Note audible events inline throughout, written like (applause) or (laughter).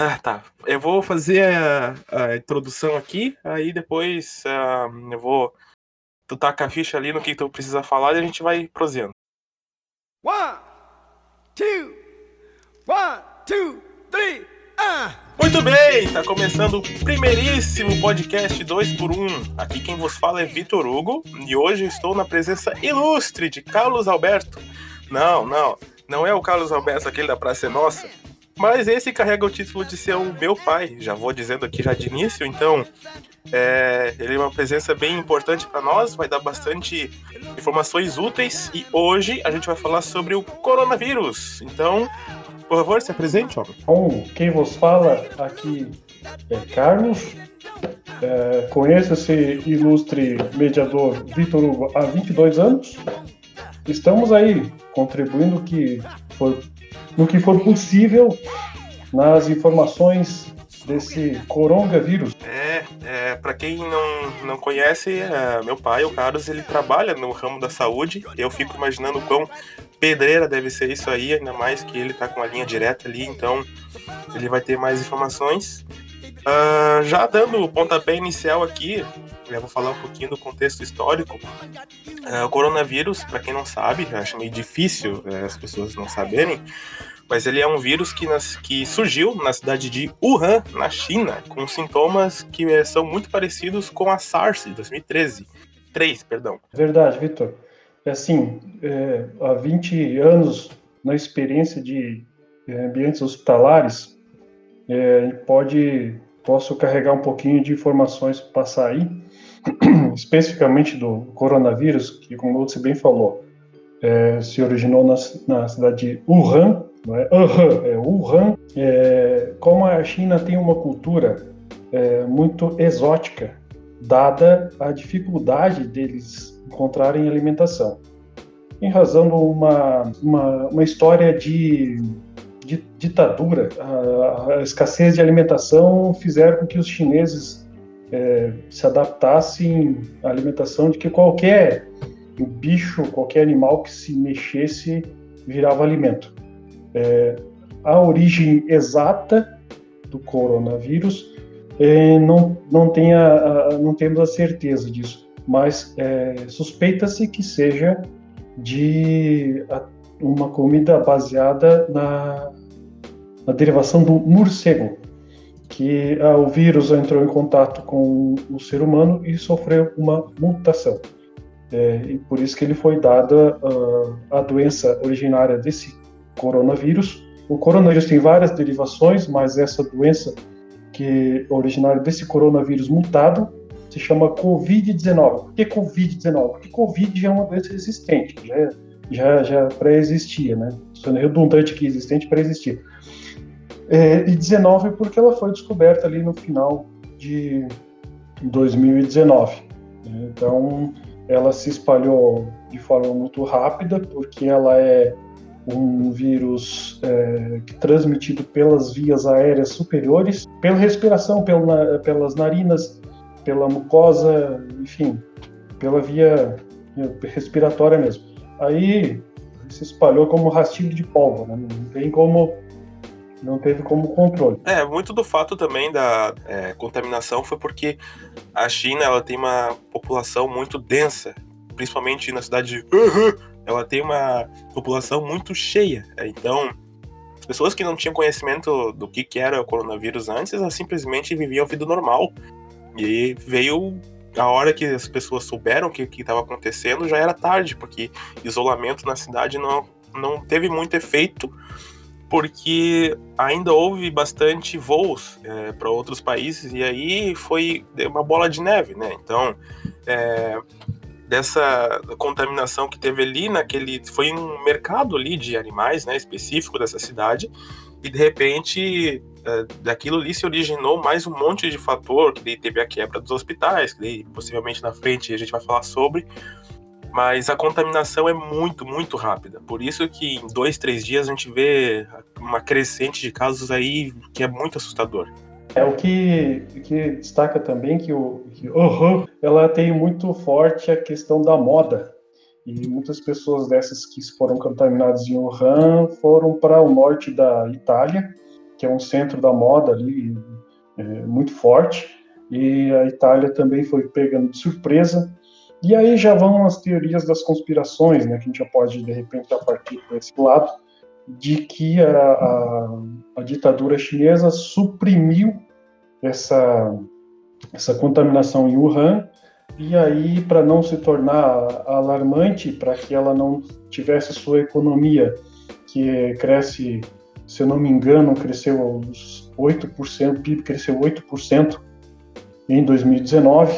Ah, tá. Eu vou fazer a, a introdução aqui, aí depois uh, eu vou. Tu taca a ficha ali no que tu precisa falar e a gente vai prosendo. One, two, one, two, three, ah! Muito bem, tá começando o primeiríssimo podcast 2 por 1 um. Aqui quem vos fala é Vitor Hugo e hoje estou na presença ilustre de Carlos Alberto. Não, não, não é o Carlos Alberto aquele da Praça Nossa, mas esse carrega o título de ser o meu pai, já vou dizendo aqui já de início, então é, ele é uma presença bem importante para nós, vai dar bastante informações úteis e hoje a gente vai falar sobre o coronavírus. Então, por favor, se apresente, homem. Bom, quem vos fala aqui é Carlos. É, conheço esse ilustre mediador Vitor Hugo há 22 anos. Estamos aí contribuindo que for no que for possível nas informações desse coronavírus. É, é para quem não, não conhece, é, meu pai, o Carlos, ele trabalha no ramo da saúde. Eu fico imaginando quão pedreira deve ser isso aí, ainda mais que ele tá com a linha direta ali, então ele vai ter mais informações. Uh, já dando o pontapé inicial aqui, eu vou falar um pouquinho do contexto histórico. Uh, o coronavírus, para quem não sabe, acho meio difícil uh, as pessoas não saberem, mas ele é um vírus que, nas, que surgiu na cidade de Wuhan, na China, com sintomas que é, são muito parecidos com a SARS de 2013. 3, perdão. Verdade, Vitor. É assim, é, há 20 anos na experiência de ambientes hospitalares, é, pode posso carregar um pouquinho de informações para aí, (clears throat) especificamente do coronavírus, que como você bem falou, é, se originou na, na cidade de Wuhan, não é Wuhan, é Wuhan. É, como a China tem uma cultura é, muito exótica, dada a dificuldade deles encontrarem alimentação. Em razão de uma, uma, uma história de ditadura, a, a, escassez de alimentação fizeram com que os chineses é, se adaptassem à alimentação de que qualquer bicho, qualquer animal que se mexesse virava alimento. É, a origem exata do coronavírus é, não, não, não temos a certeza disso, mas é, suspeita-se que seja de uma comida baseada na, na derivação do morcego, que o vírus entrou em contato com o ser humano e sofreu uma mutação. É, e por isso que ele foi dada uh, a doença originária desse coronavírus. O coronavírus tem várias derivações, mas essa doença que é originária desse coronavírus mutado se chama Covid-19. Por que Covid-19? Porque Covid já é uma doença existente, já, já, já pré-existia, né? Sendo redundante que existente, pré-existia. É, e 19 porque ela foi descoberta ali no final de 2019. Né? Então, ela se espalhou de forma muito rápida, porque ela é um vírus é, transmitido pelas vias aéreas superiores, pela respiração, pela, pelas narinas, pela mucosa, enfim, pela via respiratória mesmo. Aí se espalhou como rastilho de pólvora, né? não tem como não teve como controle. É, muito do fato também da é, contaminação foi porque a China ela tem uma população muito densa, principalmente na cidade de ela tem uma população muito cheia. Então, as pessoas que não tinham conhecimento do que, que era o coronavírus antes, elas simplesmente viviam a vida normal. E veio a hora que as pessoas souberam o que estava acontecendo, já era tarde, porque isolamento na cidade não, não teve muito efeito, porque ainda houve bastante voos é, para outros países, e aí foi uma bola de neve, né? Então, é, dessa contaminação que teve ali naquele foi um mercado ali de animais, né, específico dessa cidade e de repente é, daquilo ali se originou mais um monte de fator que teve a quebra dos hospitais, que possivelmente na frente a gente vai falar sobre, mas a contaminação é muito, muito rápida. Por isso que em dois, três dias a gente vê uma crescente de casos aí que é muito assustador. É o que, que destaca também que o que, uhum, ela tem muito forte a questão da moda. E muitas pessoas dessas que foram contaminadas em Wuhan foram para o norte da Itália que é um centro da moda ali é, muito forte, e a Itália também foi pegando de surpresa. E aí já vão as teorias das conspirações, né, que a gente já pode de repente partir para esse lado, de que a, a, a ditadura chinesa suprimiu essa, essa contaminação em Wuhan e aí, para não se tornar alarmante, para que ela não tivesse sua economia, que cresce, se eu não me engano, cresceu uns 8%, o PIB cresceu 8% em 2019.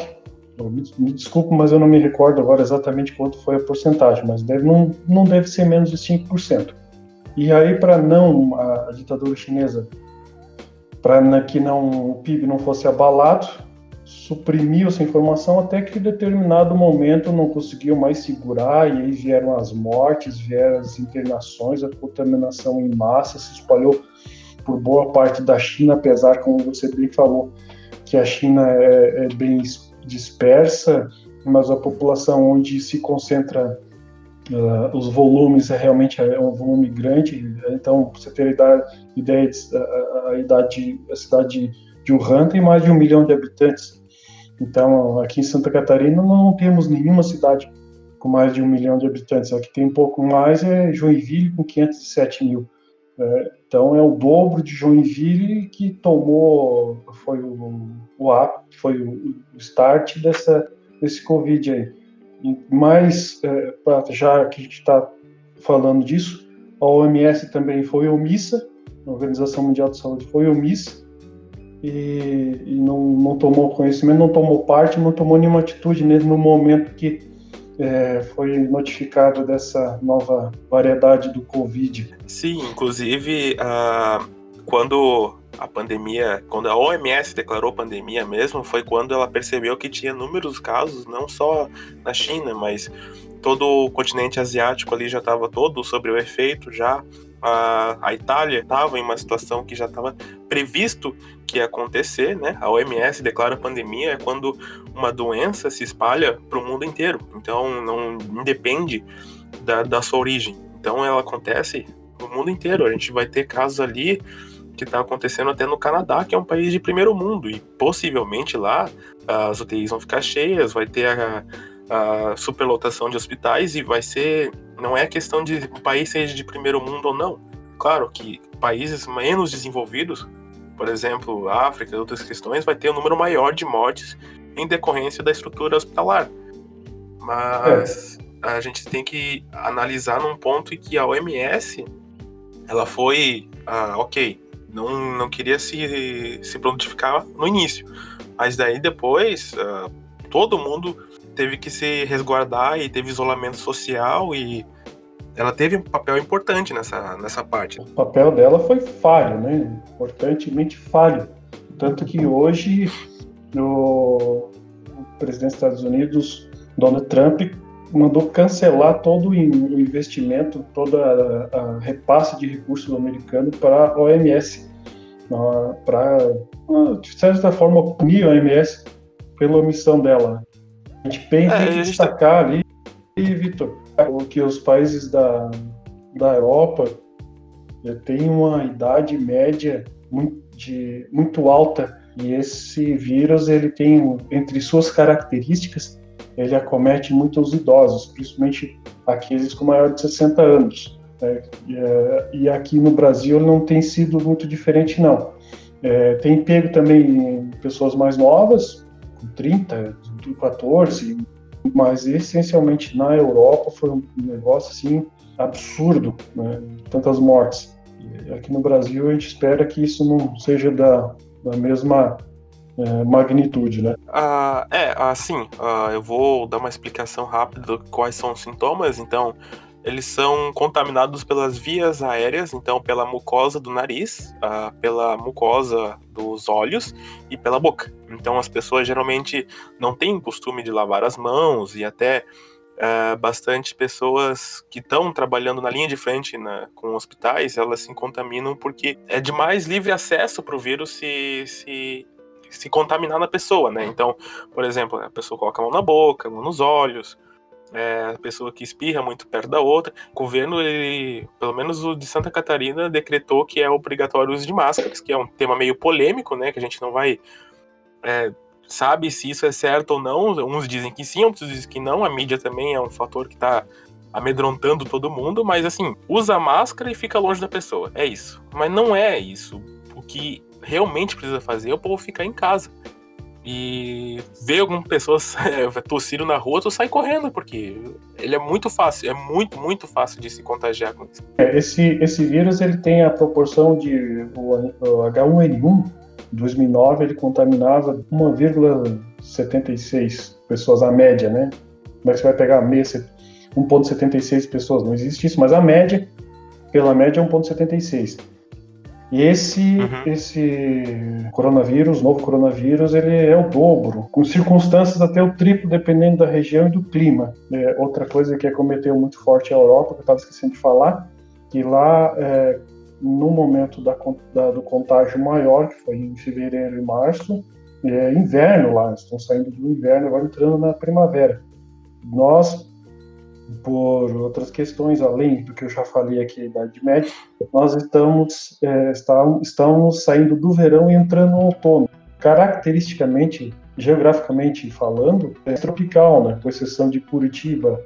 Me, me desculpe, mas eu não me recordo agora exatamente quanto foi a porcentagem, mas deve, não, não deve ser menos de 5%. E aí, para não a, a ditadura chinesa, para que não o PIB não fosse abalado, suprimiu essa informação até que em determinado momento não conseguiu mais segurar e aí vieram as mortes, vieram as internações, a contaminação em massa se espalhou por boa parte da China, apesar, como você bem falou, que a China é, é bem dispersa, mas a população onde se concentra uh, os volumes é realmente é um volume grande. Então, você ter ideia, ideia a, a, idade, a cidade de Wuhan tem mais de um milhão de habitantes. Então, aqui em Santa Catarina não temos nenhuma cidade com mais de um milhão de habitantes. Aqui tem um pouco mais é Joinville com 507 mil. É, então é o dobro de Joinville que tomou foi o, o app, foi o, start dessa desse Covid aí. Mas é, já que a gente está falando disso, a OMS também foi omissa, a Organização Mundial de Saúde foi omissa e, e não, não, tomou conhecimento, não tomou parte, não tomou nenhuma atitude no momento que é, foi notificado dessa nova variedade do Covid. Sim, inclusive uh, quando a pandemia, quando a OMS declarou pandemia mesmo, foi quando ela percebeu que tinha inúmeros casos, não só na China, mas todo o continente asiático ali já estava todo sobre o efeito já a, a Itália estava em uma situação que já estava previsto que ia acontecer, né? A OMS declara pandemia é quando uma doença se espalha para o mundo inteiro. Então não independe da, da sua origem. Então ela acontece no mundo inteiro. A gente vai ter casos ali que está acontecendo até no Canadá, que é um país de primeiro mundo, e possivelmente lá as UTIs vão ficar cheias, vai ter a, a superlotação de hospitais e vai ser. Não é questão de o país seja de primeiro mundo ou não. Claro que países menos desenvolvidos, por exemplo, África e outras questões, vai ter um número maior de mortes em decorrência da estrutura hospitalar. Mas é. a gente tem que analisar num ponto em que a OMS ela foi ah, ok, não, não queria se, se prontificar no início, mas daí depois ah, todo mundo teve que se resguardar e teve isolamento social e ela teve um papel importante nessa, nessa parte. O papel dela foi falho, né? Importantemente falho. Tanto que hoje o, o presidente dos Estados Unidos, Donald Trump, mandou cancelar todo o investimento, toda a, a repasse de recursos americano para a OMS, para, de certa forma, punir a OMS pela omissão dela. A gente tem, é, que destacar tá... ali, Vitor, que os países da, da Europa têm uma idade média muito, de, muito alta e esse vírus ele tem entre suas características ele acomete muito os idosos, principalmente aqueles com maior de 60 anos. Né? É, e aqui no Brasil não tem sido muito diferente não. É, tem pego também pessoas mais novas, com 30, 14, mas essencialmente na Europa foi um negócio assim absurdo, né? tantas mortes. E aqui no Brasil a gente espera que isso não seja da, da mesma é, magnitude, né? Ah, é, assim, ah, eu vou dar uma explicação rápida de quais são os sintomas. Então, eles são contaminados pelas vias aéreas, então pela mucosa do nariz, uh, pela mucosa dos olhos e pela boca. Então as pessoas geralmente não têm costume de lavar as mãos e até uh, bastante pessoas que estão trabalhando na linha de frente na, com hospitais, elas se contaminam porque é de mais livre acesso para o vírus se, se, se contaminar na pessoa, né? Então, por exemplo, a pessoa coloca a mão na boca, a mão nos olhos, é, a pessoa que espirra muito perto da outra. O governo, ele, pelo menos o de Santa Catarina, decretou que é obrigatório o uso de máscaras, que é um tema meio polêmico, né? Que a gente não vai. É, sabe se isso é certo ou não. Uns dizem que sim, outros dizem que não. A mídia também é um fator que está amedrontando todo mundo, mas assim, usa máscara e fica longe da pessoa. É isso. Mas não é isso. O que realmente precisa fazer é o povo ficar em casa e ver algumas pessoas (laughs) é, tossindo na rua, tu sai correndo, porque ele é muito fácil, é muito, muito fácil de se contagiar com isso. É, esse, esse vírus ele tem a proporção de o, o H1N1 2009 ele contaminava 1,76 pessoas a média, né? Como é que você vai pegar a 1,76 pessoas? Não existe isso, mas a média, pela média, é 1,76. E esse, uhum. esse coronavírus, novo coronavírus, ele é o dobro, com circunstâncias até o triplo, dependendo da região e do clima. É, outra coisa que acometeu muito forte a Europa, que eu estava esquecendo de falar, que lá, é, no momento da, da, do contágio maior, que foi em fevereiro e março, é inverno lá, estão saindo do inverno, agora entrando na primavera. Nós por outras questões, além do que eu já falei aqui da Idade Média, nós estamos, é, estamos, estamos saindo do verão e entrando no outono. Caracteristicamente, geograficamente falando, é tropical, né? com exceção de Curitiba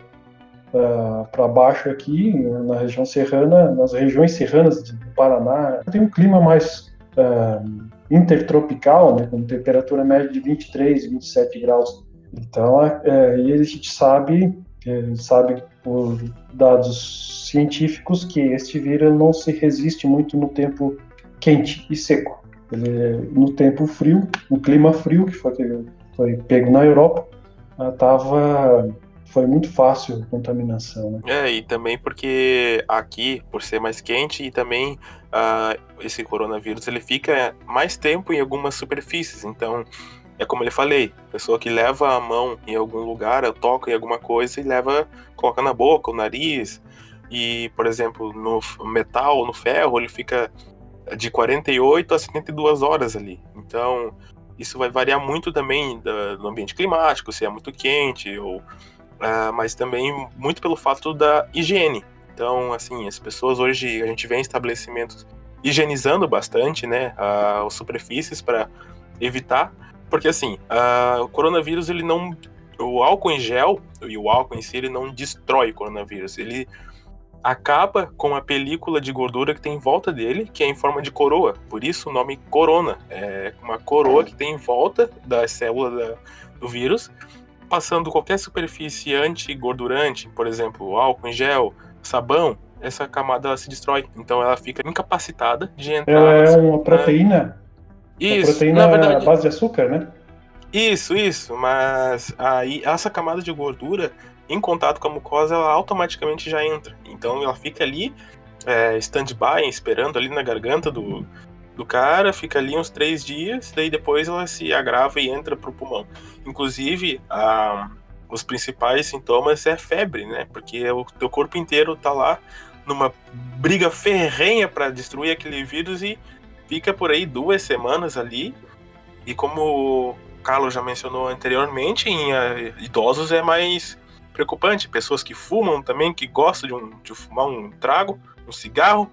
uh, ah, para baixo aqui, na região serrana, nas regiões serranas do Paraná, tem um clima mais uh, intertropical, né? com temperatura média de 23, 27 graus. Então, é, e a gente sabe sabe por dados científicos que este vírus não se resiste muito no tempo quente e seco. Ele, no tempo frio, no clima frio, que foi, foi pego na Europa, tava, foi muito fácil a contaminação. Né? É, e também porque aqui, por ser mais quente, e também uh, esse coronavírus ele fica mais tempo em algumas superfícies, então é como eu falei, pessoa que leva a mão em algum lugar, toca em alguma coisa e leva, coloca na boca, o nariz. E, por exemplo, no metal, no ferro, ele fica de 48 a 72 horas ali. Então, isso vai variar muito também do ambiente climático, se é muito quente, ou, uh, mas também muito pelo fato da higiene. Então, assim, as pessoas hoje, a gente vê em estabelecimentos higienizando bastante, né, uh, as superfícies para evitar porque assim, uh, o coronavírus ele não. O álcool em gel e o álcool em si ele não destrói o coronavírus. Ele acaba com a película de gordura que tem em volta dele, que é em forma de coroa. Por isso o nome corona. É uma coroa que tem em volta da célula da, do vírus, passando qualquer superfície antigordurante, por exemplo, álcool em gel, sabão, essa camada ela se destrói. Então ela fica incapacitada de entrar. Ela é uma proteína isso, proteína na verdade. base de açúcar, né? Isso, isso, mas aí essa camada de gordura em contato com a mucosa, ela automaticamente já entra. Então ela fica ali, é, stand-by, esperando ali na garganta do, do cara, fica ali uns três dias, daí depois ela se agrava e entra pro pulmão. Inclusive, a, os principais sintomas é febre, né? Porque o teu corpo inteiro tá lá numa briga ferrenha para destruir aquele vírus e fica por aí duas semanas ali. E como o Carlos já mencionou anteriormente, em uh, idosos é mais preocupante. Pessoas que fumam também, que gostam de, um, de fumar um trago, um cigarro,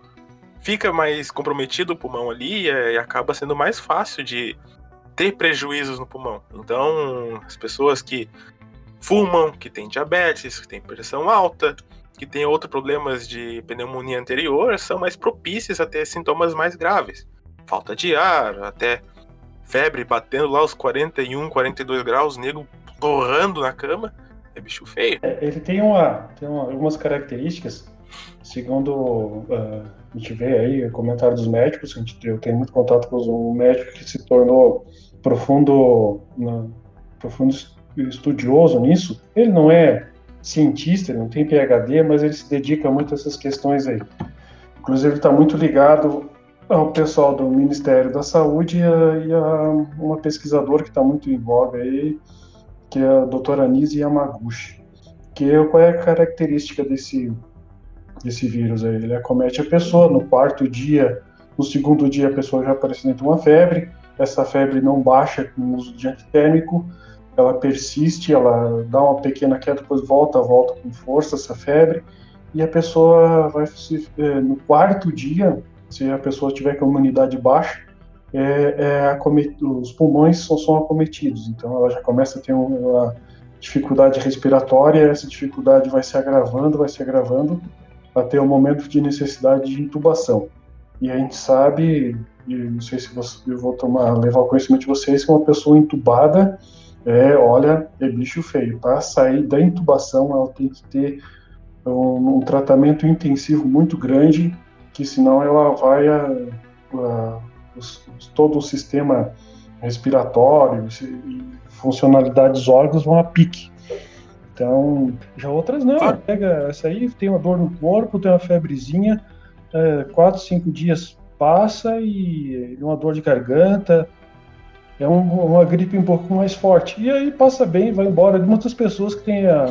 fica mais comprometido o pulmão ali e, e acaba sendo mais fácil de ter prejuízos no pulmão. Então, as pessoas que fumam, que têm diabetes, que têm pressão alta, que têm outros problemas de pneumonia anterior, são mais propícias a ter sintomas mais graves falta de ar, até febre batendo lá os 41, 42 graus, nego torrando na cama. É bicho feio. É, ele tem, uma, tem uma, algumas características, segundo uh, a gente vê aí, o comentário dos médicos, a gente, eu tenho muito contato com um médico que se tornou profundo, profundo estudioso nisso. Ele não é cientista, ele não tem PhD, mas ele se dedica muito a essas questões aí. Inclusive, está muito ligado o pessoal do Ministério da Saúde e, a, e a, uma pesquisadora que está muito em voga aí, que é a doutora Anise Yamaguchi. Que é, qual é a característica desse, desse vírus aí? Ele acomete a pessoa no quarto dia, no segundo dia a pessoa já apresenta uma febre, essa febre não baixa com o uso de antitérmico, ela persiste, ela dá uma pequena queda, depois volta, volta com força essa febre, e a pessoa vai é, no quarto dia, se a pessoa tiver com a imunidade baixa, é, é os pulmões são, são, acometidos, então ela já começa a ter uma dificuldade respiratória, essa dificuldade vai se agravando, vai se agravando, até o momento de necessidade de intubação. E a gente sabe, não sei se você, eu vou tomar, levar o conhecimento de vocês, que uma pessoa entubada, é, olha, é bicho feio. Para sair da intubação, ela tem que ter um, um, tratamento intensivo muito grande, que senão ela vai a, a, os, todo o sistema respiratório e funcionalidade dos órgãos vão a pique. Então, já outras não. Pega essa aí, tem uma dor no corpo, tem uma febrezinha, é, quatro, cinco dias passa e uma dor de garganta, é um, uma gripe um pouco mais forte. E aí passa bem, vai embora. Muitas pessoas que têm, a,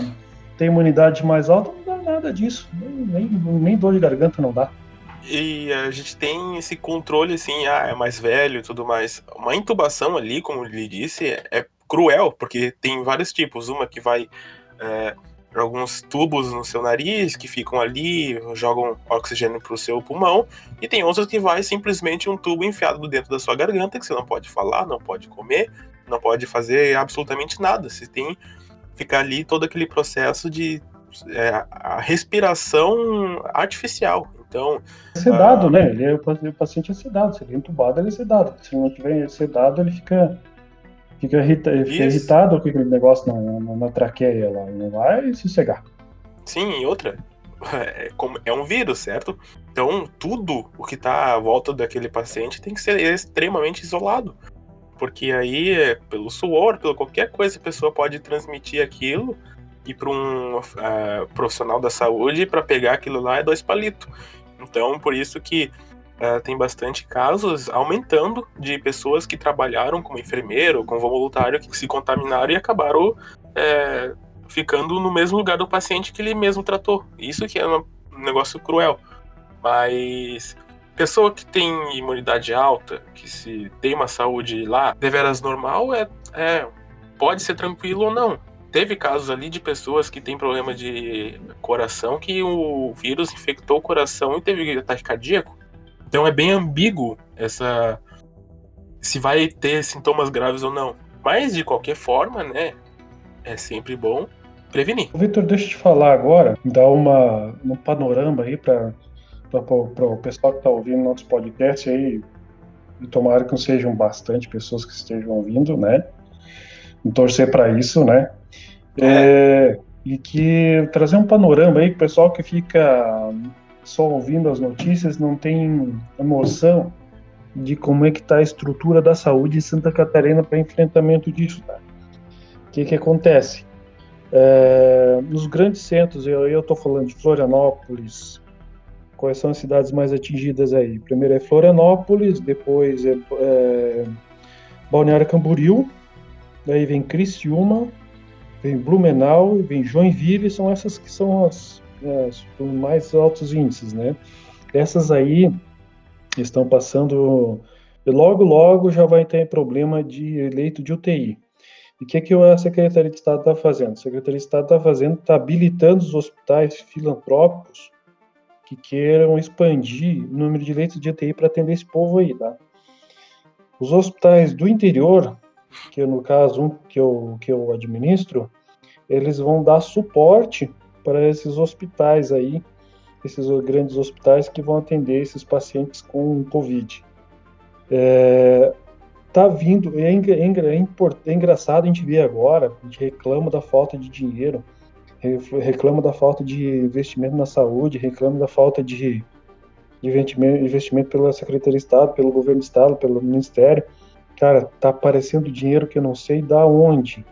têm imunidade mais alta não dá nada disso. Nem, nem, nem dor de garganta não dá. E a gente tem esse controle assim, ah, é mais velho e tudo mais. Uma intubação ali, como ele disse, é, cruel, porque tem vários tipos. Uma que vai é, alguns tubos no seu nariz que ficam ali, jogam oxigênio para o seu pulmão, e tem outros que vai simplesmente um tubo enfiado dentro da sua garganta, que você não pode falar, não pode comer, não pode fazer absolutamente nada. Você tem ficar ali todo aquele processo de é, a respiração artificial. Então. Sedado, uh, né? Ele é, o paciente é sedado. Se ele é entubado, ele é sedado. Se não tiver sedado, ele fica Fica, irrita, fica irritado com aquele negócio na, na, na, traqueia lá. Não vai sossegar. Sim, e outra. (laughs) É, é um vírus, certo? Então, tudo o que está à volta daquele paciente tem que ser extremamente isolado. Porque aí, pelo suor, pela qualquer coisa, a pessoa pode transmitir aquilo e para um uh, profissional da saúde para pegar aquilo lá é dois palitos. Então, por isso que Uh, tem bastante casos aumentando de pessoas que trabalharam como enfermeiro como voluntário que se contaminaram e acabaram é, ficando no mesmo lugar do paciente que ele mesmo tratou. Isso que é um negócio cruel. Mas pessoa que tem imunidade alta, que se tem uma saúde lá deveras normal, é, é pode ser tranquilo ou não. Teve casos ali de pessoas que têm problema de coração que o vírus infectou o coração e teve ataque cardíaco. Então é bem ambíguo essa se vai ter sintomas graves ou não. Mas de qualquer forma, né, é sempre bom prevenir. Vitor, deixa eu te falar agora, dar uma um panorama aí para o pessoal que está ouvindo nosso podcast aí, e tomara que não sejam bastante pessoas que estejam ouvindo, né? Torcer para isso, né? É. É, e que trazer um panorama aí, o pessoal que fica só ouvindo as notícias não tem noção de como é que está a estrutura da saúde em Santa Catarina para enfrentamento disso. Tá? O que, que acontece? É, nos grandes centros, eu estou falando de Florianópolis, quais são as cidades mais atingidas aí? Primeiro é Florianópolis, depois é, é Balneário Camboriú, daí vem Criciúma, vem Blumenau, vem Joinville, são essas que são as é, com mais altos índices, né? Essas aí estão passando, logo, logo já vai ter problema de leito de UTI. E o que, que a Secretaria de Estado está fazendo? A Secretaria de Estado está fazendo, está habilitando os hospitais filantrópicos que queiram expandir o número de leitos de UTI para atender esse povo aí, tá? Os hospitais do interior, que no caso um que eu, que eu administro, eles vão dar suporte para esses hospitais aí, esses grandes hospitais que vão atender esses pacientes com Covid. É, tá vindo, é, é, é, é engraçado a gente ver agora, a gente reclama da falta de dinheiro, reclama da falta de investimento na saúde, reclama da falta de, de investimento, investimento pela Secretaria de Estado, pelo governo do Estado, pelo Ministério. Cara, tá aparecendo dinheiro que eu não sei da onde.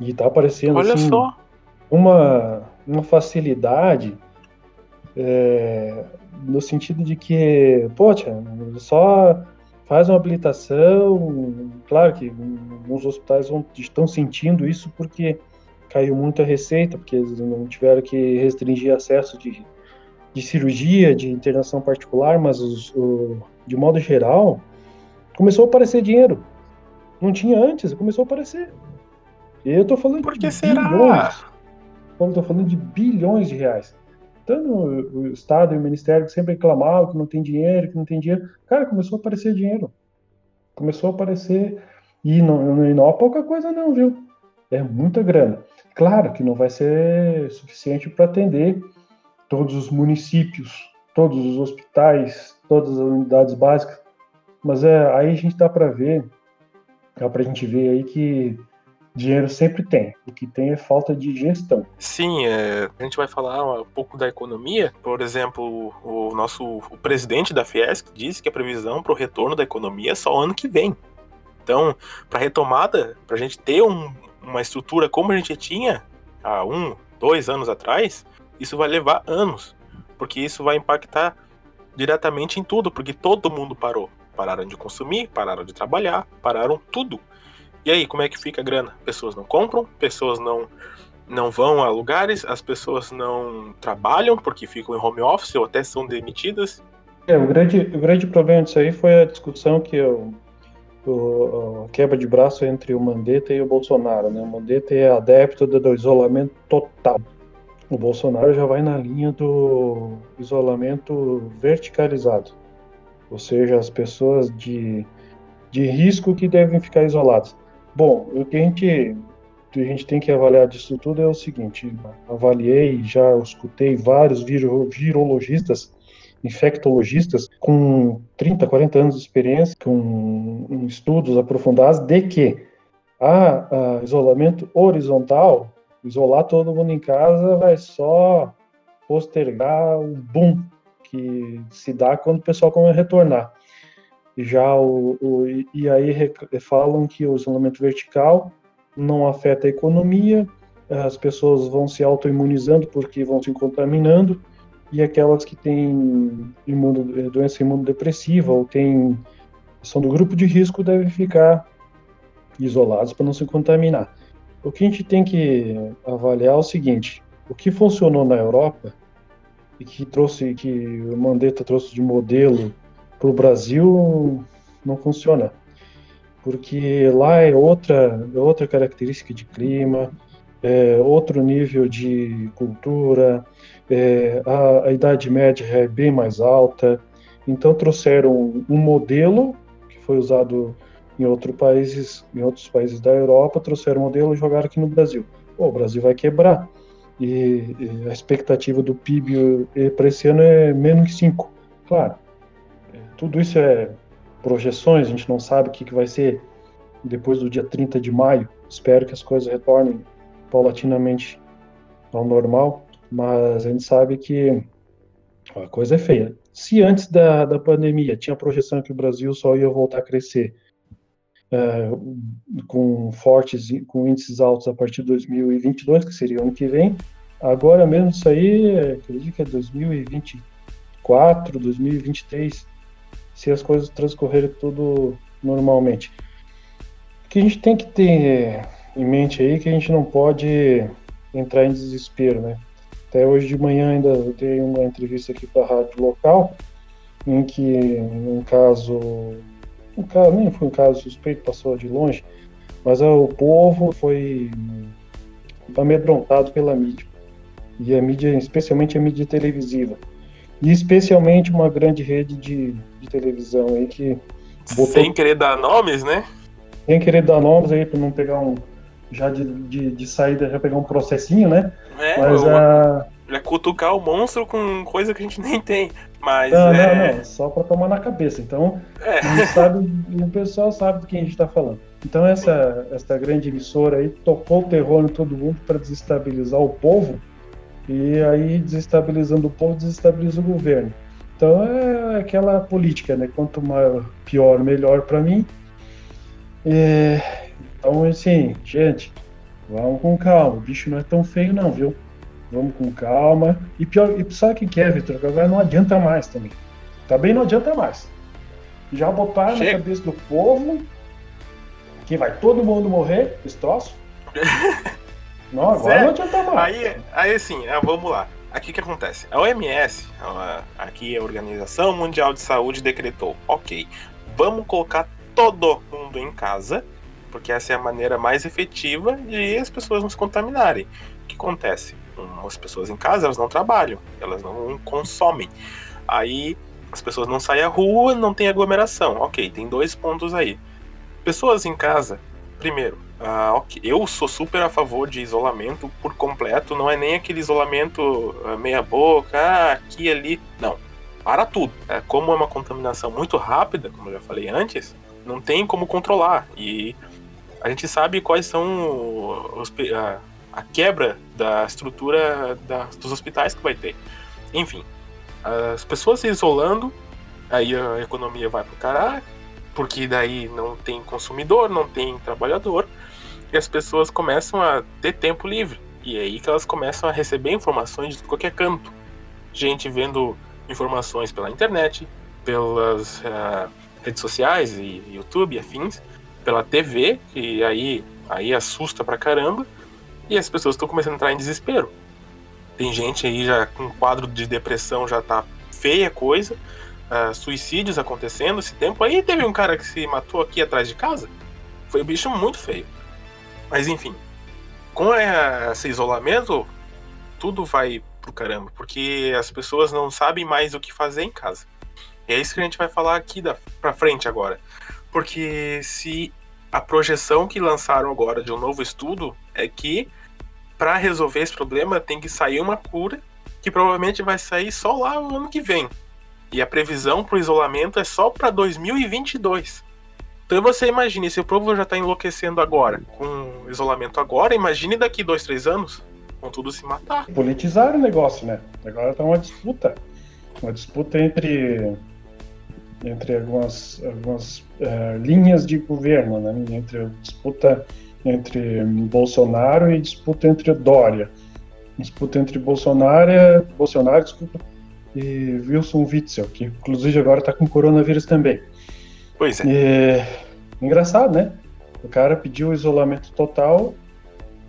E tá aparecendo Olha assim, só. uma uma facilidade é, no sentido de que, poxa, só faz uma habilitação, claro que alguns hospitais vão, estão sentindo isso porque caiu muita receita, porque eles não tiveram que restringir acesso de, de cirurgia, de internação particular, mas os, o, de modo geral, começou a aparecer dinheiro. Não tinha antes, começou a aparecer. Eu tô falando Por que de será? bilhões. Eu tô falando de bilhões de reais. Tanto o Estado e o Ministério que sempre reclamavam que não tem dinheiro, que não tem dinheiro. Cara, começou a aparecer dinheiro. Começou a aparecer. E não, e não é pouca coisa, não, viu? É muita grana. Claro que não vai ser suficiente para atender todos os municípios, todos os hospitais, todas as unidades básicas. Mas é, aí a gente dá para ver, dá para a gente ver aí que dinheiro sempre tem. O que tem é falta de gestão. Sim, é, a gente vai falar um pouco da economia. Por exemplo, o nosso o presidente da Fiesc disse que a previsão para o retorno da economia é só ano que vem. Então, para retomada, para a gente ter um, uma estrutura como a gente tinha há um, dois anos atrás, isso vai levar anos, porque isso vai impactar diretamente em tudo, porque todo mundo parou. Pararam de consumir, pararam de trabalhar, pararam tudo. E aí, como é que fica a grana? Pessoas não compram, pessoas não não vão a lugares, as pessoas não trabalham porque ficam em home office ou até são demitidas. É, o grande, o grande problema disso aí foi a discussão que eu, o, a quebra de braço entre o Mandetta e o Bolsonaro. Né? O Mandetta é adepto do isolamento total. O Bolsonaro já vai na linha do isolamento verticalizado, ou seja, as pessoas de, de risco que devem ficar isoladas. Bom, o que a gente, a gente tem que avaliar disso tudo é o seguinte: avaliei, já escutei vários viro, virologistas, infectologistas com 30, 40 anos de experiência, com estudos aprofundados de que a, a isolamento horizontal, isolar todo mundo em casa, vai só postergar o boom que se dá quando o pessoal começa a retornar. Já o, o, e aí falam que o isolamento vertical não afeta a economia, as pessoas vão se autoimunizando porque vão se contaminando, e aquelas que têm doença imunodepressiva ou têm, são do grupo de risco devem ficar isolados para não se contaminar. O que a gente tem que avaliar é o seguinte: o que funcionou na Europa e que trouxe, que o Mandetta trouxe de modelo para o Brasil não funciona, porque lá é outra, é outra característica de clima, é outro nível de cultura, é, a, a, idade média é bem mais alta, então trouxeram um modelo que foi usado em outros países, em outros países da Europa, trouxeram o modelo e jogaram aqui no Brasil. Pô, o Brasil vai quebrar. E, e a expectativa do PIB para esse ano é menos que 5. Claro, tudo isso é projeções, a gente não sabe o que, que vai ser depois do dia 30 de maio. Espero que as coisas retornem paulatinamente ao normal, mas a gente sabe que a coisa é feia. Se antes da, da pandemia tinha projeção que o Brasil só ia voltar a crescer com fortes, com índices altos a partir de 2022, que seria o ano que vem, agora mesmo isso aí, acredito que é 2024, 2023, se as coisas transcorrerem tudo normalmente. O que a gente tem que ter em mente aí é que a gente não pode entrar em desespero, né? Até hoje de manhã ainda eu dei uma entrevista aqui para a rádio local, em que um caso, um caso nem foi um caso suspeito, passou de longe, mas é, o povo foi amedrontado pela mídia. E a mídia, especialmente a mídia televisiva. E especialmente uma grande rede de, de televisão aí que botou... Sem querer dar nomes, né? Sem querer dar nomes aí para não pegar um. Já de, de, de, saída, já pegar um processinho, né? É, Mas uma... a. cutucar o monstro com coisa que a gente nem tem. Mas. Não, é... não, não. Só para tomar na cabeça. Então, é. sabe, o pessoal sabe do que a gente está falando. Então, essa, essa grande emissora aí tocou o terror em todo mundo para desestabilizar o povo e aí, desestabilizando o povo, desestabiliza o governo. Então é aquela política, né? Quanto maior, pior, melhor para mim. É... Então, assim, gente, vamos com calma. O bicho não é tão feio, não, viu? Vamos com calma. E pior, e sabe o que é, Vitor? Agora não adianta mais também. Também não adianta mais. Já botaram Chega. na cabeça do povo que vai todo mundo morrer, esse troço. (laughs) Não, agora não adianta mais. Aí, aí assim, é, vamos lá. Aqui que acontece? A OMS, aqui a Organização Mundial de Saúde, decretou: ok, vamos colocar todo mundo em casa porque essa é a maneira mais efetiva de as pessoas não se contaminarem. O que acontece? As pessoas em casa, elas não trabalham, elas não consomem. Aí as pessoas não saem à rua, não tem aglomeração. Ok, tem dois pontos aí. Pessoas em casa, primeiro, uh, okay, eu sou super a favor de isolamento por completo, não é nem aquele isolamento uh, meia boca, ah, aqui e ali. Não. Para tudo. É, como é uma contaminação muito rápida, como eu já falei antes, não tem como controlar. E a gente sabe quais são os, a, a, quebra da estrutura da, dos hospitais que vai ter. Enfim, as pessoas se isolando, aí a economia vai pro caralho, porque daí não tem consumidor, não tem trabalhador, e as pessoas começam a ter tempo livre. E é aí que elas começam a receber informações de qualquer canto. Gente vendo informações pela internet, pelas uh, redes sociais e YouTube e afins, pela TV, que aí, aí assusta pra caramba, e as pessoas estão começando a entrar em desespero. Tem gente aí já com quadro de depressão, já tá feia coisa, uh, suicídios acontecendo esse tempo. Aí teve um cara que se matou aqui atrás de casa. Foi um bicho muito feio. Mas enfim, com esse isolamento, tudo vai pro caramba, porque as pessoas não sabem mais o que fazer em casa. E é isso que a gente vai falar aqui da, pra frente agora. Porque se a projeção que lançaram agora de um novo estudo é que para resolver esse problema tem que sair uma cura que provavelmente vai sair só lá no ano que vem. E a previsão para o isolamento é só para 2022. Então você imagine, se o povo já está enlouquecendo agora, com isolamento agora, imagine daqui dois, três anos, vão tudo se matar. Politizar o negócio, né? Agora está uma disputa. Uma disputa entre entre algumas, algumas uh, linhas de governo, né? entre disputa entre Bolsonaro e disputa entre Dória. Disputa entre Bolsonaro, Bolsonaro desculpa, e Wilson Witzel, que inclusive agora está com coronavírus também. Pois é. Engraçado, né? O cara pediu isolamento total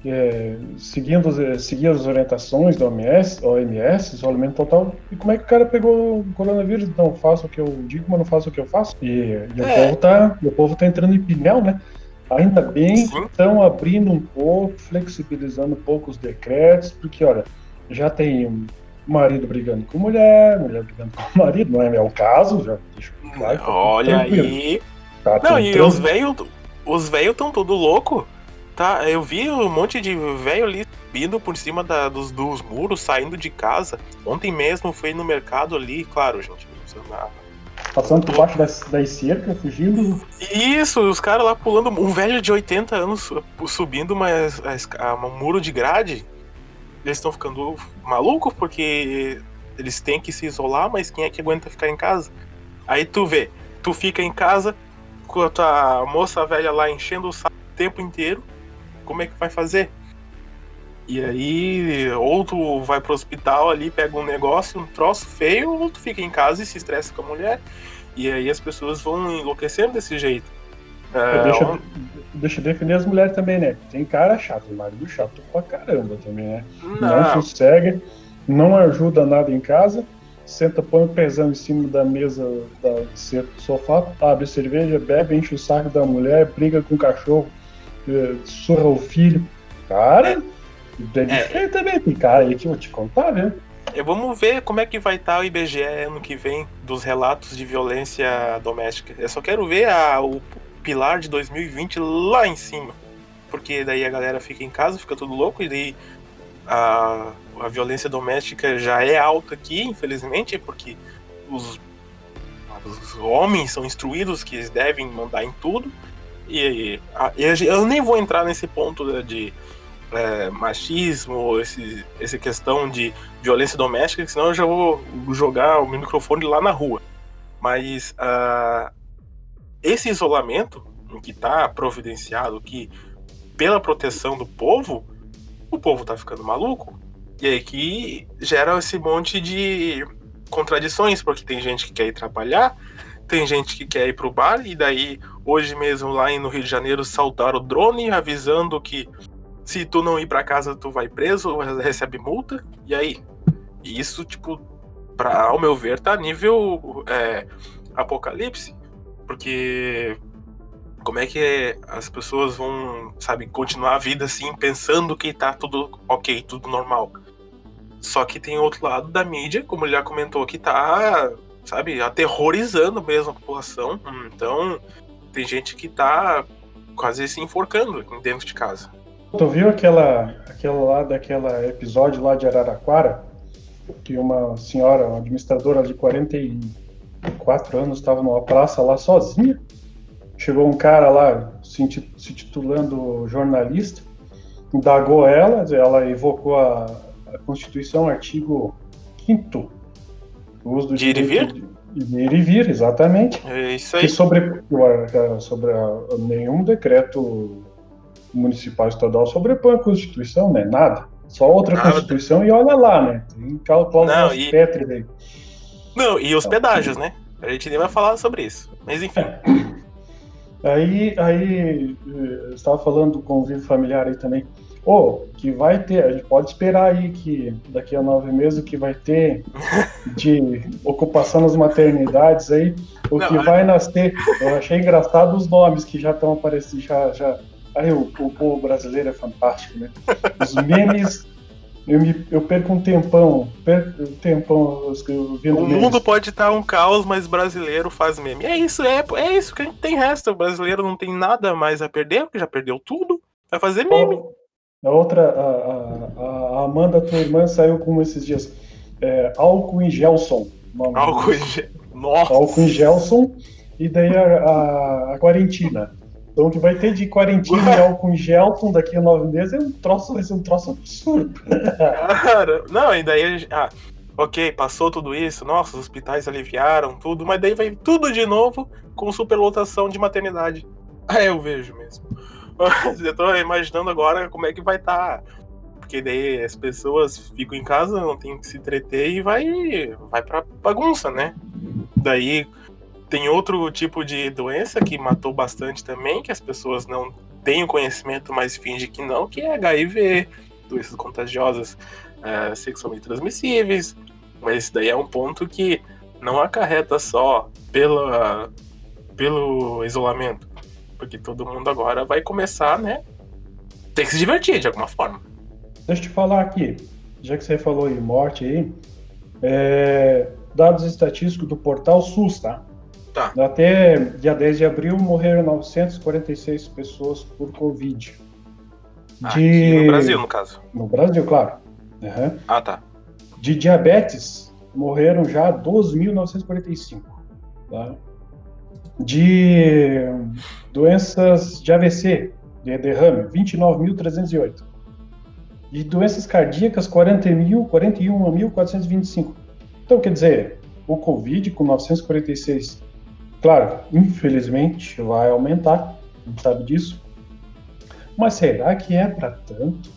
é, seguindo, as orientações da OMS, OMS, isolamento total. E como é que o cara pegou o coronavírus? Não faço o que eu digo, mas não faço o que eu faço. E, e é. o, povo tá, o povo tá entrando em pinel, né? Ainda bem que estão abrindo um pouco, flexibilizando um pouco os decretos, porque, olha, já tem marido brigando com mulher, mulher brigando com marido, não é meu caso, já deixa claro. Olha aí. Tá não, e os velhos os velhos estão tudo louco. Tá, eu vi um monte de velho ali subindo por cima da, dos, dos muros, saindo de casa. Ontem mesmo fui no mercado ali, claro, gente. Passando por baixo das, das cercas, fugindo. Isso, os caras lá pulando. Um velho de 80 anos subindo uma, um muro de grade. Eles estão ficando malucos porque eles têm que se isolar, mas quem é que aguenta ficar em casa? Aí tu vê, tu fica em casa com a tua moça velha lá enchendo o saco o tempo inteiro como é que vai fazer? E aí, ou tu vai pro hospital ali, pega um negócio, um troço feio, ou tu fica em casa e se estressa com a mulher. E aí as pessoas vão enlouquecendo desse jeito. É, deixa, on... deixa eu defender as mulheres também, né? Tem cara chato, marido chato pra caramba também, né? Não, não sossega, não ajuda nada em casa, senta, põe o pezão em cima da mesa da, do sofá, abre cerveja, bebe, enche o saco da mulher, briga com o cachorro, surra o filho. Cara, é. ser também. Tem cara aí que eu vou te contar, né? É, vamos ver como é que vai estar tá o IBGE ano que vem dos relatos de violência doméstica. Eu só quero ver a, o pilar de 2020 lá em cima. Porque daí a galera fica em casa, fica tudo louco, e daí a, a violência doméstica já é alta aqui, infelizmente, porque os, os homens são instruídos que eles devem mandar em tudo. E, e eu nem vou entrar nesse ponto de é, machismo, esse, essa questão de violência doméstica, senão eu já vou jogar o microfone lá na rua. Mas uh, esse isolamento que está providenciado, que pela proteção do povo, o povo está ficando maluco. E aí que gera esse monte de contradições, porque tem gente que quer ir trabalhar, tem gente que quer ir pro bar, e daí, hoje mesmo, lá no Rio de Janeiro, saltaram o drone avisando que se tu não ir para casa, tu vai preso, recebe multa. E aí? Isso, tipo, pra, ao meu ver, tá nível é, apocalipse. Porque Como é que as pessoas vão, sabe, continuar a vida assim, pensando que tá tudo ok, tudo normal. Só que tem outro lado da mídia, como ele já comentou, que tá, sabe, aterrorizando mesmo a população. Então, tem gente que tá quase se enforcando dentro de casa. Tu viu aquela, aquela lá daquela episódio lá de Araraquara? Que uma senhora, uma administradora de 44 anos, estava numa praça lá sozinha. Chegou um cara lá se, titulando jornalista, indagou ela, ela evocou a, a Constituição, artigo 5 o uso do de ir e vir? De ir e vir, exatamente. É isso aí. Que sobre, sobre nenhum decreto municipal estadual sobrepõe a Constituição, né? Nada. Só outra Nada. Constituição e olha lá, né? Tem cláusulas e... Petri aí. Não, e os pedágios, né? A gente nem vai falar sobre isso. Mas enfim. É. Aí, aí eu estava falando do convívio familiar aí também. Oh, que vai ter, a gente pode esperar aí que daqui a nove meses o que vai ter (laughs) de ocupação nas maternidades aí, o Não, que vai nascer. Eu achei engraçado os nomes que já estão aparecendo, já, já Aí o, o povo brasileiro é fantástico, né? Os memes. Eu, me, eu perco um tempão, perco um tempão vendo O mundo pode estar um caos, mas brasileiro faz meme. É isso, é, é isso que a gente tem resto. O brasileiro não tem nada mais a perder, porque já perdeu tudo. Vai fazer meme. A outra, a, a, a Amanda, tua irmã, saiu com esses dias. É, álcool em Gelson. Álcool em Gelson. Nossa. Álcool em Gelson. E daí a, a, a quarentina. Então, o que vai ter de quarentina e (laughs) álcool em Gelton daqui a nove meses é um troço, vai ser um troço absurdo. Cara, não, e daí. Ah, ok, passou tudo isso, nossa, os hospitais aliviaram tudo, mas daí vai tudo de novo com superlotação de maternidade. Ah, eu vejo mesmo. eu tô imaginando agora como é que vai estar. Tá. Porque daí as pessoas ficam em casa, não tem que se entreter e vai, vai pra bagunça, né? Daí tem outro tipo de doença que matou bastante também, que as pessoas não têm o conhecimento, mas fingem que não, que é HIV, doenças contagiosas é, sexualmente transmissíveis. Mas isso daí é um ponto que não acarreta só pela, pelo isolamento, porque todo mundo agora vai começar, né? Tem que se divertir de alguma forma. Deixa eu te falar aqui, já que você falou em morte aí, é, dados estatísticos do portal SUS, tá? Tá. Até dia 10 de abril morreram 946 pessoas por Covid. De... Aqui no Brasil, no caso. No Brasil, claro. Uhum. Ah, tá. De diabetes, morreram já 12.945. Tá? De doenças de AVC, de derrame, 29.308. De doenças cardíacas, 40.000, 41.425. Então, quer dizer, o Covid, com 946 Claro, infelizmente vai aumentar, a gente sabe disso. Mas será que é para tanto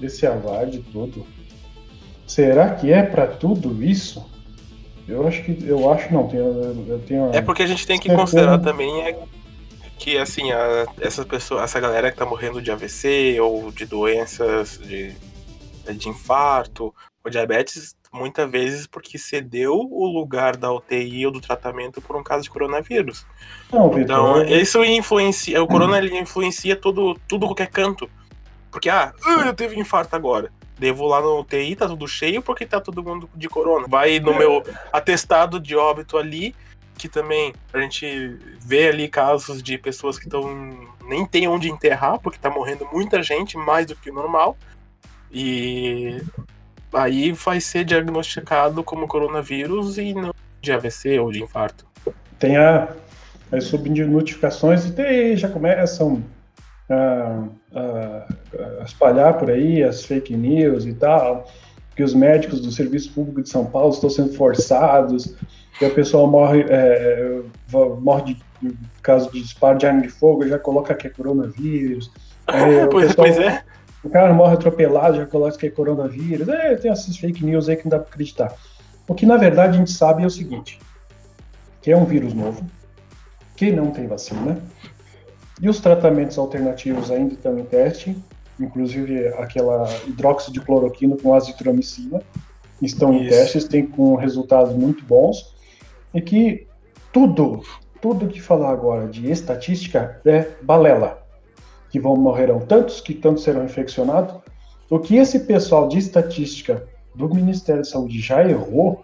esse alarde todo? Será que é para tudo isso? Eu acho que eu acho não. Tenho, eu tenho é porque a gente tem que considerar também é que assim a, essa pessoa, essa galera que tá morrendo de AVC ou de doenças de, de infarto ou diabetes muitas vezes porque cedeu o lugar da UTI ou do tratamento por um caso de coronavírus. Não, então, isso influencia, o corona ele influencia todo, tudo qualquer canto. Porque, ah, eu tive infarto agora. Devo lá no UTI, tá tudo cheio porque tá todo mundo de corona. Vai no meu atestado de óbito ali, que também a gente vê ali casos de pessoas que estão nem tem onde enterrar, porque tá morrendo muita gente, mais do que o normal. E aí vai ser diagnosticado como coronavírus e não de AVC ou de infarto. Tem a, as subnotificações e daí já começam a, a, a, espalhar por aí as fake news e tal, que os médicos do Serviço Público de São Paulo estão sendo forçados, que a pessoa morre, é, morre de, de caso de disparo de arma de fogo, já coloca que é coronavírus. (laughs) Aí, pois, pessoal, pois é o cara morre atropelado, já coloca que é coronavírus. É, tem essas fake news aí que não dá para acreditar. O que na verdade a gente sabe é o seguinte: que é um vírus novo, que não tem vacina, e os tratamentos alternativos ainda estão em teste, inclusive aquela hidróxido de cloroquina com azitromicina, estão Isso. em testes, tem com resultados muito bons, e que tudo, tudo que falar agora de estatística é balela. Que vão morrerão tantos, que tantos serão infeccionados. O que esse pessoal de estatística do Ministério da Saúde já errou,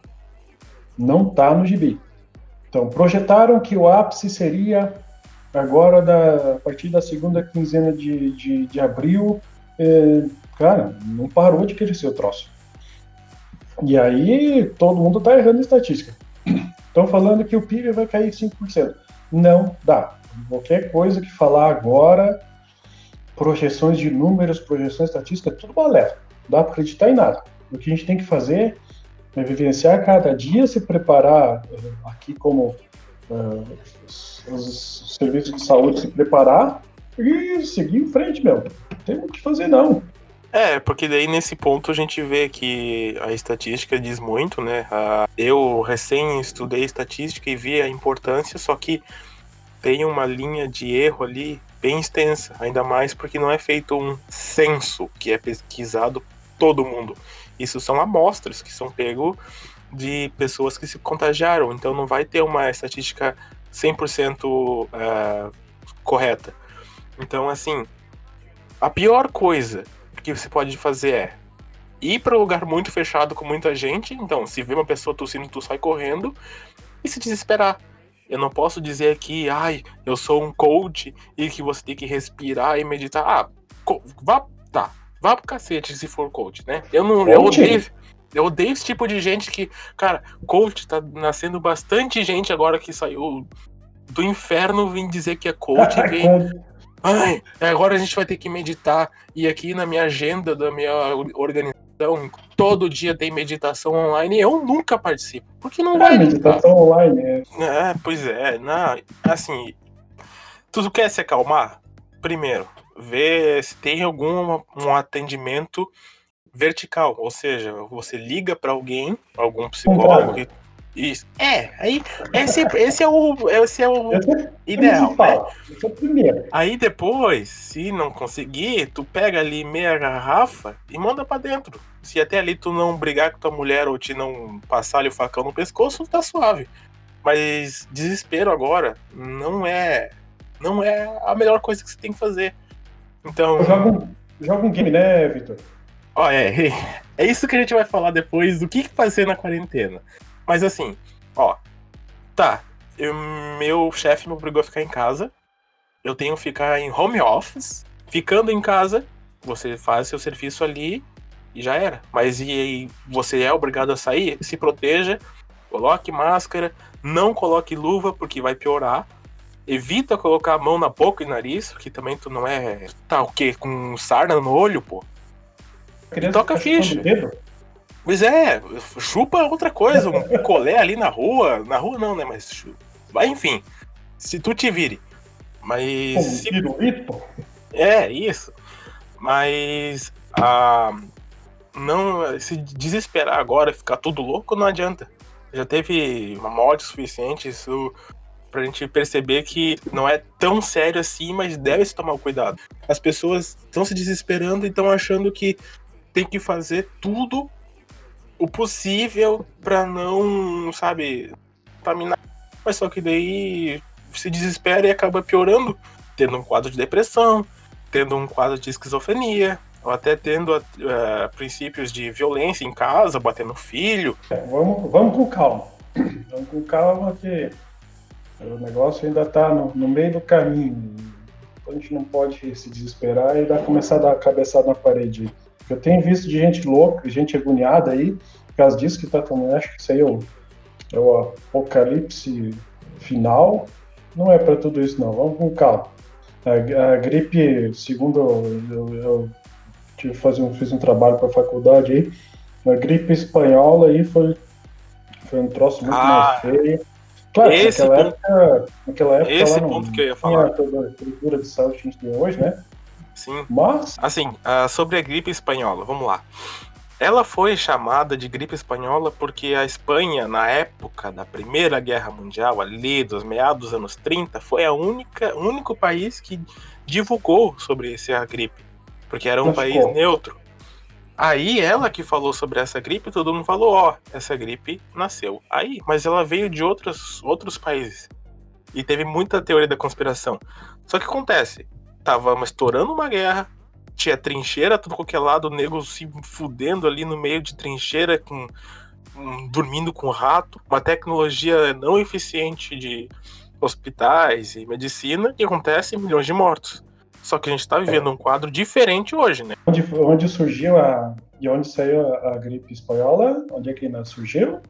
não está no gibi. Então, projetaram que o ápice seria agora da, a partir da segunda quinzena de, de, de abril. É, cara, não parou de crescer o troço. E aí, todo mundo está errando em estatística. Estão falando que o PIB vai cair 5%. Não dá. Qualquer coisa que falar agora, projeções de números, projeções estatísticas, tudo balela. Não dá para acreditar em nada. O que a gente tem que fazer é vivenciar cada dia, se preparar uh, aqui como uh, os, os, serviços de saúde se preparar e seguir em frente, meu. Não tem o que fazer, não. É, porque daí nesse ponto a gente vê que a estatística diz muito, né? Eu recém estudei estatística e vi a importância, só que tem uma linha de erro ali bem extensa, ainda mais porque não é feito um censo que é pesquisado todo mundo. Isso são amostras que são pego de pessoas que se contagiaram, então não vai ter uma estatística 100% uh, correta. Então, assim, a pior coisa que você pode fazer é ir para um lugar muito fechado com muita gente. Então, se vê uma pessoa tossindo, tu sai correndo e se desesperar. Eu não posso dizer que, ai, eu sou um coach e que você tem que respirar e meditar. Ah, vá, tá, vá pro cacete se for coach, né? Eu não, eu odeio, eu odeio esse tipo de gente que, cara, coach tá nascendo bastante gente agora que saiu do inferno vem dizer que é coach, vem, Ai, agora a gente vai ter que meditar. E aqui na minha agenda da minha organização, todo dia tem meditação online. Eu nunca participo. Porque não é, vai. Meditação online, é. é. Pois é, não, assim. Tu quer se acalmar? Primeiro, vê se tem algum um atendimento vertical, ou seja, você liga para alguém, algum psicólogo, isso. É, aí esse, esse é o, esse é o ideal. Né? Esse é o primeiro. Aí depois, se não conseguir, tu pega ali meia garrafa e manda para dentro. Se até ali tu não brigar com tua mulher ou te não passar ali o facão no pescoço, tá suave. Mas desespero agora não é não é a melhor coisa que você tem que fazer. Então. Joga um, um game, né, Vitor? Ó, é, (laughs) é isso que a gente vai falar depois do que fazer na quarentena. Mas assim, ó, tá, eu, meu chefe me obrigou a ficar em casa, eu tenho que ficar em home office, ficando em casa, você faz seu serviço ali e já era. Mas e, e você é obrigado a sair? Se proteja, coloque máscara, não coloque luva porque vai piorar. Evita colocar a mão na boca e nariz, que também tu não é. Tá o quê? Com sarna no olho, pô. Toca ficha. Pois é, chupa outra coisa, um picolé ali na rua. Na rua não, né? Mas. Chupa. Enfim, se tu te vire. Mas. Um se... É, isso. Mas. Ah, não. Se desesperar agora, ficar tudo louco, não adianta. Já teve uma morte suficiente, isso pra gente perceber que não é tão sério assim, mas deve se tomar cuidado. As pessoas estão se desesperando e estão achando que tem que fazer tudo o possível para não, sabe, contaminar. Mas só que daí se desespera e acaba piorando, tendo um quadro de depressão, tendo um quadro de esquizofrenia, ou até tendo uh, princípios de violência em casa, batendo filho. É, vamos, vamos com calma. (clears throat) Vamos com calma que o negócio ainda está no, no, meio do caminho. A gente não pode se desesperar e dar, começar a dar a cabeçada na parede. Eu tenho visto de gente louca, gente agoniada aí, por causa disso que tá tomando. Acho que isso aí é o, é o apocalipse final. Não é para tudo isso, não. Vamos com calma. A, a gripe, segundo eu, eu tive fazer um, fiz um trabalho para a faculdade aí, a gripe espanhola aí foi, foi um troço muito ah, mais feio. Claro, naquela ponto, época, naquela época esse ponto que eu ia falar. toda a estrutura de saúde que a gente tem hoje, né? Sim. Mas. Assim, uh, sobre a gripe espanhola, vamos lá. Ela foi chamada de gripe espanhola porque a Espanha, na época da Primeira Guerra Mundial, ali dos meados dos anos 30, foi a única, o único país que divulgou sobre essa gripe. Porque era um Mas país como? neutro. Aí ela que falou sobre essa gripe, todo mundo falou, ó, oh, essa gripe nasceu aí, mas ela veio de outros, outros países. E teve muita teoria da conspiração. Só que acontece, tava estourando uma guerra, tinha trincheira tudo qualquer lado, o nego se fudendo ali no meio de trincheira, com, um, dormindo com rato, uma tecnologia não eficiente de hospitais e medicina, e acontece milhões de mortos. Só que a gente está vivendo um quadro diferente hoje, né? Onde, onde surgiu a. De onde saiu a, a gripe espanhola? Onde é que ainda surgiu?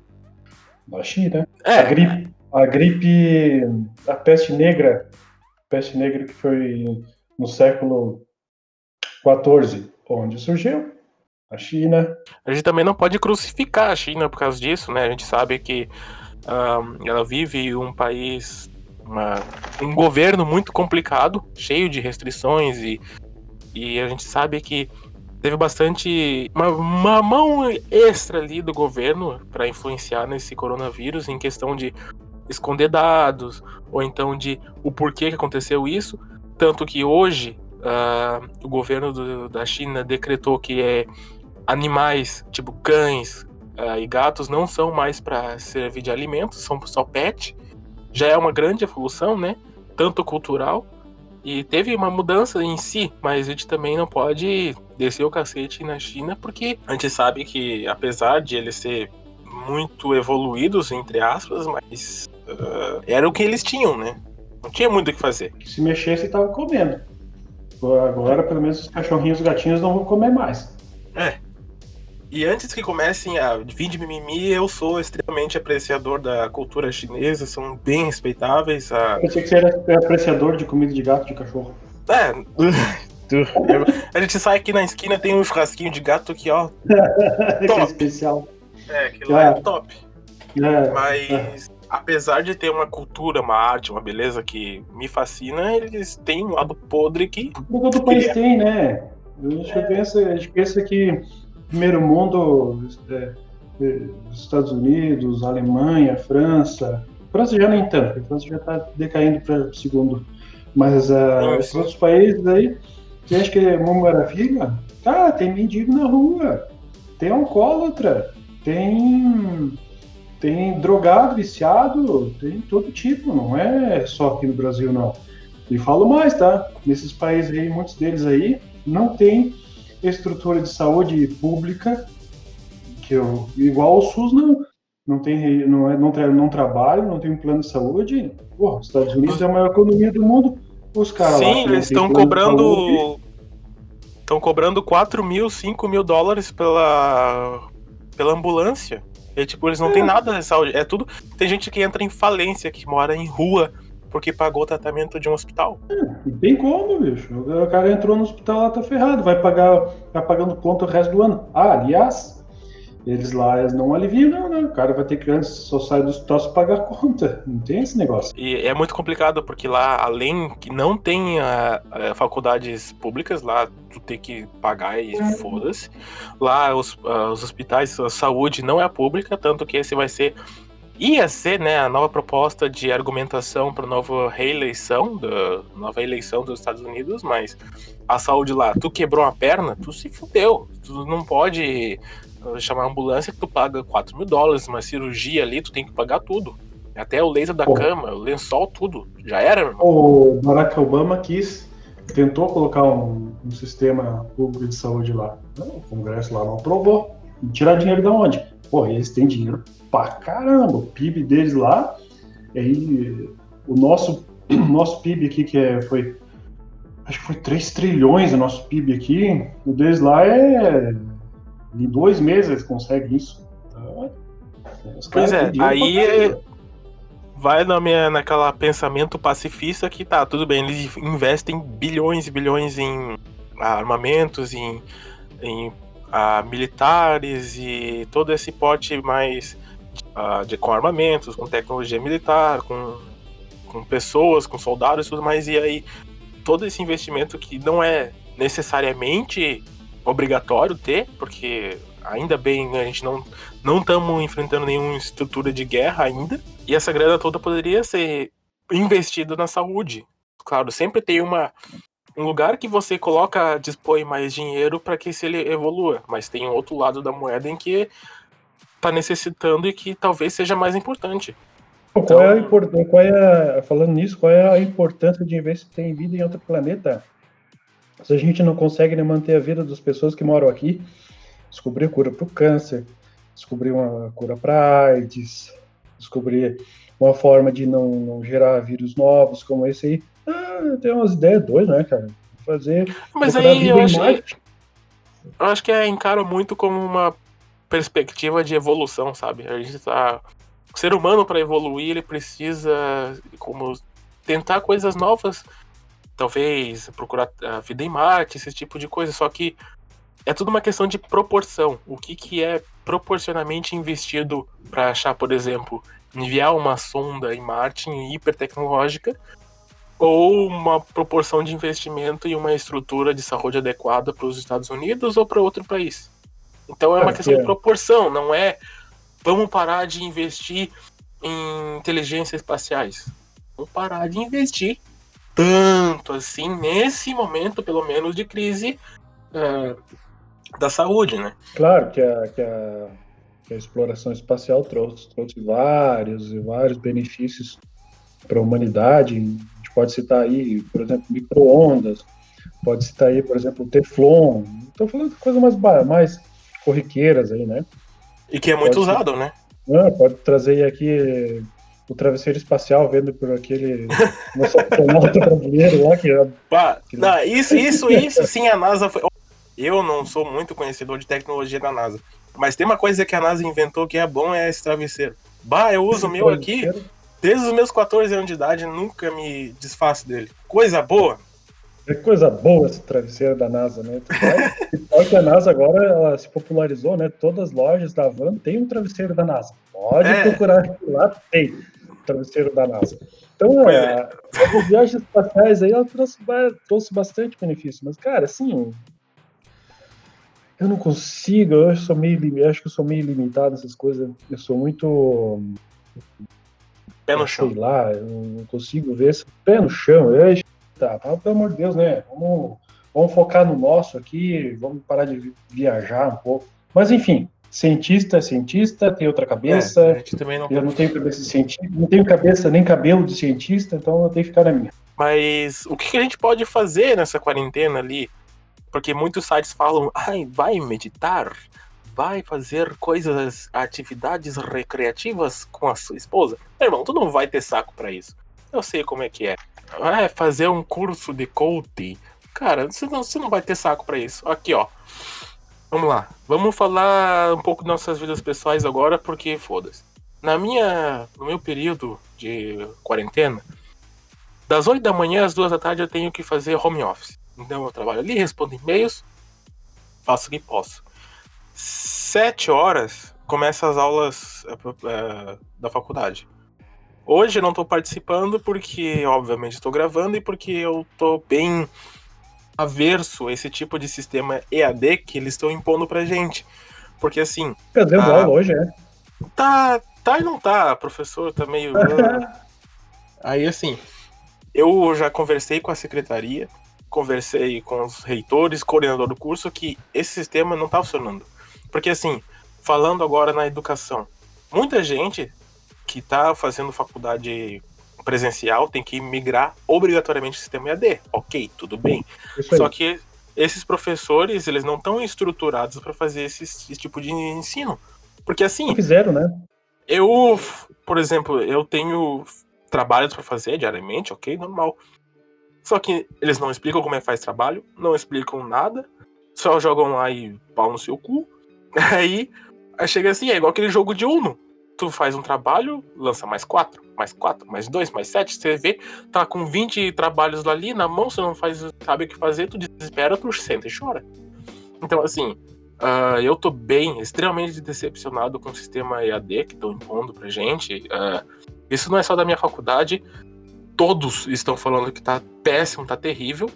Na China. É. A gripe, a gripe. A peste negra. A peste negra que foi no século XIV. Onde surgiu? A China. A gente também não pode crucificar a China por causa disso, né? A gente sabe que ela vive um país uma, um governo muito complicado, cheio de restrições e, e a gente sabe que teve bastante uma, uma mão extra ali do governo para influenciar nesse coronavírus em questão de esconder dados ou então de o porquê que aconteceu isso, tanto que hoje uh, o governo do, da China decretou que é animais tipo cães uh, e gatos não são mais para servir de alimento, são só pet já é uma grande evolução, né? Tanto cultural. E teve uma mudança em si, mas a gente também não pode descer o cacete na China, porque a gente sabe que, apesar de eles ser muito evoluídos, entre aspas, mas uh, era o que eles tinham, né? Não tinha muito o que fazer. Se mexesse, tava comendo. Agora, pelo menos, os cachorrinhos e os gatinhos não vão comer mais. É, e antes que comecem a vir de mimimi, eu sou extremamente apreciador da cultura chinesa, são bem respeitáveis. A... Eu achei que você era apreciador de comida de gato de cachorro. É. (laughs) a gente sai aqui na esquina, tem um churrasquinho de gato aqui, ó. (laughs) top. é especial. É, aquilo é, é top. É, Mas, é. Apesar de ter uma cultura, uma arte, uma beleza que me fascina, eles têm um lado podre que. Todo país tem, né? A gente, é. pensa, a gente pensa que primeiro mundo, é, é, Estados Unidos, Alemanha, França. França já nem tanto, a França já está decaindo para o segundo. Mas uh, esses outros países aí, você acha que é uma maravilha? Cara, tem mendigo na rua, tem alcoólatra, tem, tem drogado, viciado, tem todo tipo, não é só aqui no Brasil, não. E falo mais, tá? Nesses países aí, muitos deles aí, não tem estrutura de saúde pública, que eu, igual o SUS não, não tem, não, é, não, tra, não trabalha, não tem um plano de saúde. Pô, os Estados Unidos é a maior economia do mundo. Os caras Sim, eles estão cobrando. Estão cobrando 4 mil, 5 mil dólares pela, pela ambulância. E, tipo, eles não é. têm nada de saúde. É tudo. Tem gente que entra em falência, que mora em rua, porque pagou o tratamento de um hospital. É, tem como, bicho. O cara entrou no hospital lá, tá ferrado. Vai pagar, vai pagando conta o resto do ano. Ah, aliás, eles lá eles não aliviam, não, né? O cara vai ter que antes só sair do hospital se pagar a conta. Não tem esse negócio. E é muito complicado, porque lá, além que não tem a, a faculdades públicas, lá tu tem que pagar e é. foda-se. Lá os, os hospitais, a saúde não é pública, tanto que esse vai ser ia ser né, a nova proposta de argumentação para a nova reeleição, da nova eleição dos Estados Unidos, mas a saúde lá, tu quebrou a perna, tu se fudeu. Tu não pode chamar a ambulância que tu paga 4 mil dólares, uma cirurgia ali, tu tem que pagar tudo. Até o laser da Pô. cama, o lençol, tudo. Já era, meu irmão. O Barack Obama quis, tentou colocar um, um sistema público de saúde lá. O Congresso lá não aprovou. E tirar dinheiro da onde? Pô, eles têm dinheiro pra caramba. O PIB deles lá, aí, o nosso, (clears throat) nosso PIB aqui, que é, foi, acho que foi 3 trilhões o nosso PIB aqui, o deles lá é, em dois meses eles conseguem isso. Então, pois é, aí vai na minha, naquela pensamento pacifista que tá, tudo bem, eles investem bilhões e bilhões em armamentos, em, em a, militares e todo esse porte mais uh, de, com armamentos, com tecnologia militar, com, com pessoas, com soldados e tudo mais. E aí, todo esse investimento que não é necessariamente obrigatório ter, porque ainda bem a gente não não estamos enfrentando nenhuma estrutura de guerra ainda, e essa grana toda poderia ser investida na saúde. Claro, sempre tem uma um lugar que você coloca, dispõe mais dinheiro para que se ele evolua, mas tem um outro lado da moeda em que tá necessitando e que talvez seja mais importante. Qual, então... é a então qual é a, falando nisso, qual é a importância de investir em vida em outro planeta? Se a gente não consegue né, manter a vida das pessoas que moram aqui, descobrir cura para o câncer, descobrir uma cura para AIDS, descobrir uma forma de não, não, gerar vírus novos como esse aí. Ah, tem umas ideias doidas, né, cara? Fazer. Mas aí eu acho, eu acho que é encaro muito como uma perspectiva de evolução, sabe? A gente tá. O ser humano, para evoluir, ele precisa como tentar coisas novas. Talvez procurar a vida em Marte, esse tipo de coisa. Só que é tudo uma questão de proporção. O que, que é proporcionalmente investido para achar, por exemplo, enviar uma sonda em Marte hipertecnológica ou uma proporção de investimento em uma estrutura de saúde adequada para os Estados Unidos ou para outro país. Então é uma questão de proporção, não é vamos parar de investir em inteligências espaciais. Vamos parar de investir tanto assim nesse momento, pelo menos, de crise uh, da saúde, né? Claro que a, que a, que a exploração espacial trouxe, trouxe vários e vários benefícios para a humanidade. A gente pode citar aí, por exemplo, microondas, pode citar aí, por exemplo, Teflon. Estou falando de coisas mais, mais corriqueiras aí, né? E que é muito pode usado, ser, né? Ah, pode trazer aqui o travesseiro espacial vendo por aquele nosso astronauta (laughs) brasileiro lá que, Pá, que... Não, isso, isso, isso, sim, a NASA foi. Eu não sou muito conhecedor de tecnologia da NASA. Mas tem uma coisa que a NASA inventou que é bom, é esse travesseiro. Bah, eu uso o meu aqui desde os meus 14 anos de idade, nunca me desfaço dele. Coisa boa. É coisa boa esse travesseiro da NASA, né? Que a NASA agora ela se popularizou, né? Todas as lojas da Van tem um travesseiro da NASA. Pode é. procurar lá, tem travesseiro da NASA. Então, é, as viagens espaciais aí, ela trouxe, trouxe bastante benefício. Mas, cara, assim, eu não consigo, eu sou meio, acho que eu sou meio limitado nessas coisas. Eu sou muito. Pé no chão. Sei lá, eu não consigo ver esse pé no chão. Eu, tá, pelo amor de Deus, né? Vamos, vamos focar no nosso aqui, vamos parar de viajar um pouco. Mas enfim, cientista é cientista, tem outra cabeça. É, a gente também não... Eu não tenho cabeça de cientista, não tenho cabeça nem cabelo de cientista, então eu tenho que ficar na minha. Mas o que a gente pode fazer nessa quarentena ali? Porque muitos sites falam, ai, vai meditar, vai fazer coisas, atividades recreativas com a sua esposa. Meu irmão, tu não vai ter saco para isso. Eu sei como é que é. Vai fazer um curso de coaching. Cara, você não, você não vai ter saco para isso. Aqui, ó. Vamos lá. Vamos falar um pouco de nossas vidas pessoais agora, porque foda-se. Na minha, no meu período de quarentena, das 8 da manhã às 2 da tarde eu tenho que fazer home office. Então eu trabalho ali, respondo e-mails, faço o que posso. Sete horas começa as aulas é, da faculdade. Hoje eu não estou participando porque, obviamente, estou gravando e porque eu estou bem averso a esse tipo de sistema EAD que eles estão impondo pra gente. Porque assim. Cadê a aula hoje, é? Tá, tá e não tá, professor tá meio. (laughs) Aí assim, eu já conversei com a secretaria, conversei com os reitores, coordenador do curso, que esse sistema não está funcionando. Porque, assim, falando agora na educação, muita gente que está fazendo faculdade presencial tem que migrar obrigatoriamente o sistema EAD. Ok, tudo bem. Só que esses professores, eles não estão estruturados para fazer esse, esse, tipo de ensino. Porque assim. Fizeram, né? Eu, por exemplo, eu tenho trabalhos para fazer diariamente, ok, normal. Só que eles não explicam como é que faz trabalho, não explicam nada, só jogam lá e pau no seu cu. (laughs) Aí, aí chega assim, é igual aquele jogo de Uno. Tu faz um trabalho, lança mais quatro, mais quatro, mais dois, mais sete. Você vê, tá com 20 trabalhos ali na mão, você não faz, sabe o que fazer, tu desespera, tu senta e chora. Então, assim, uh, eu tô bem, extremamente decepcionado com o sistema EAD que estão impondo pra gente. Uh, isso não é só da minha faculdade, todos estão falando que tá péssimo, tá terrível.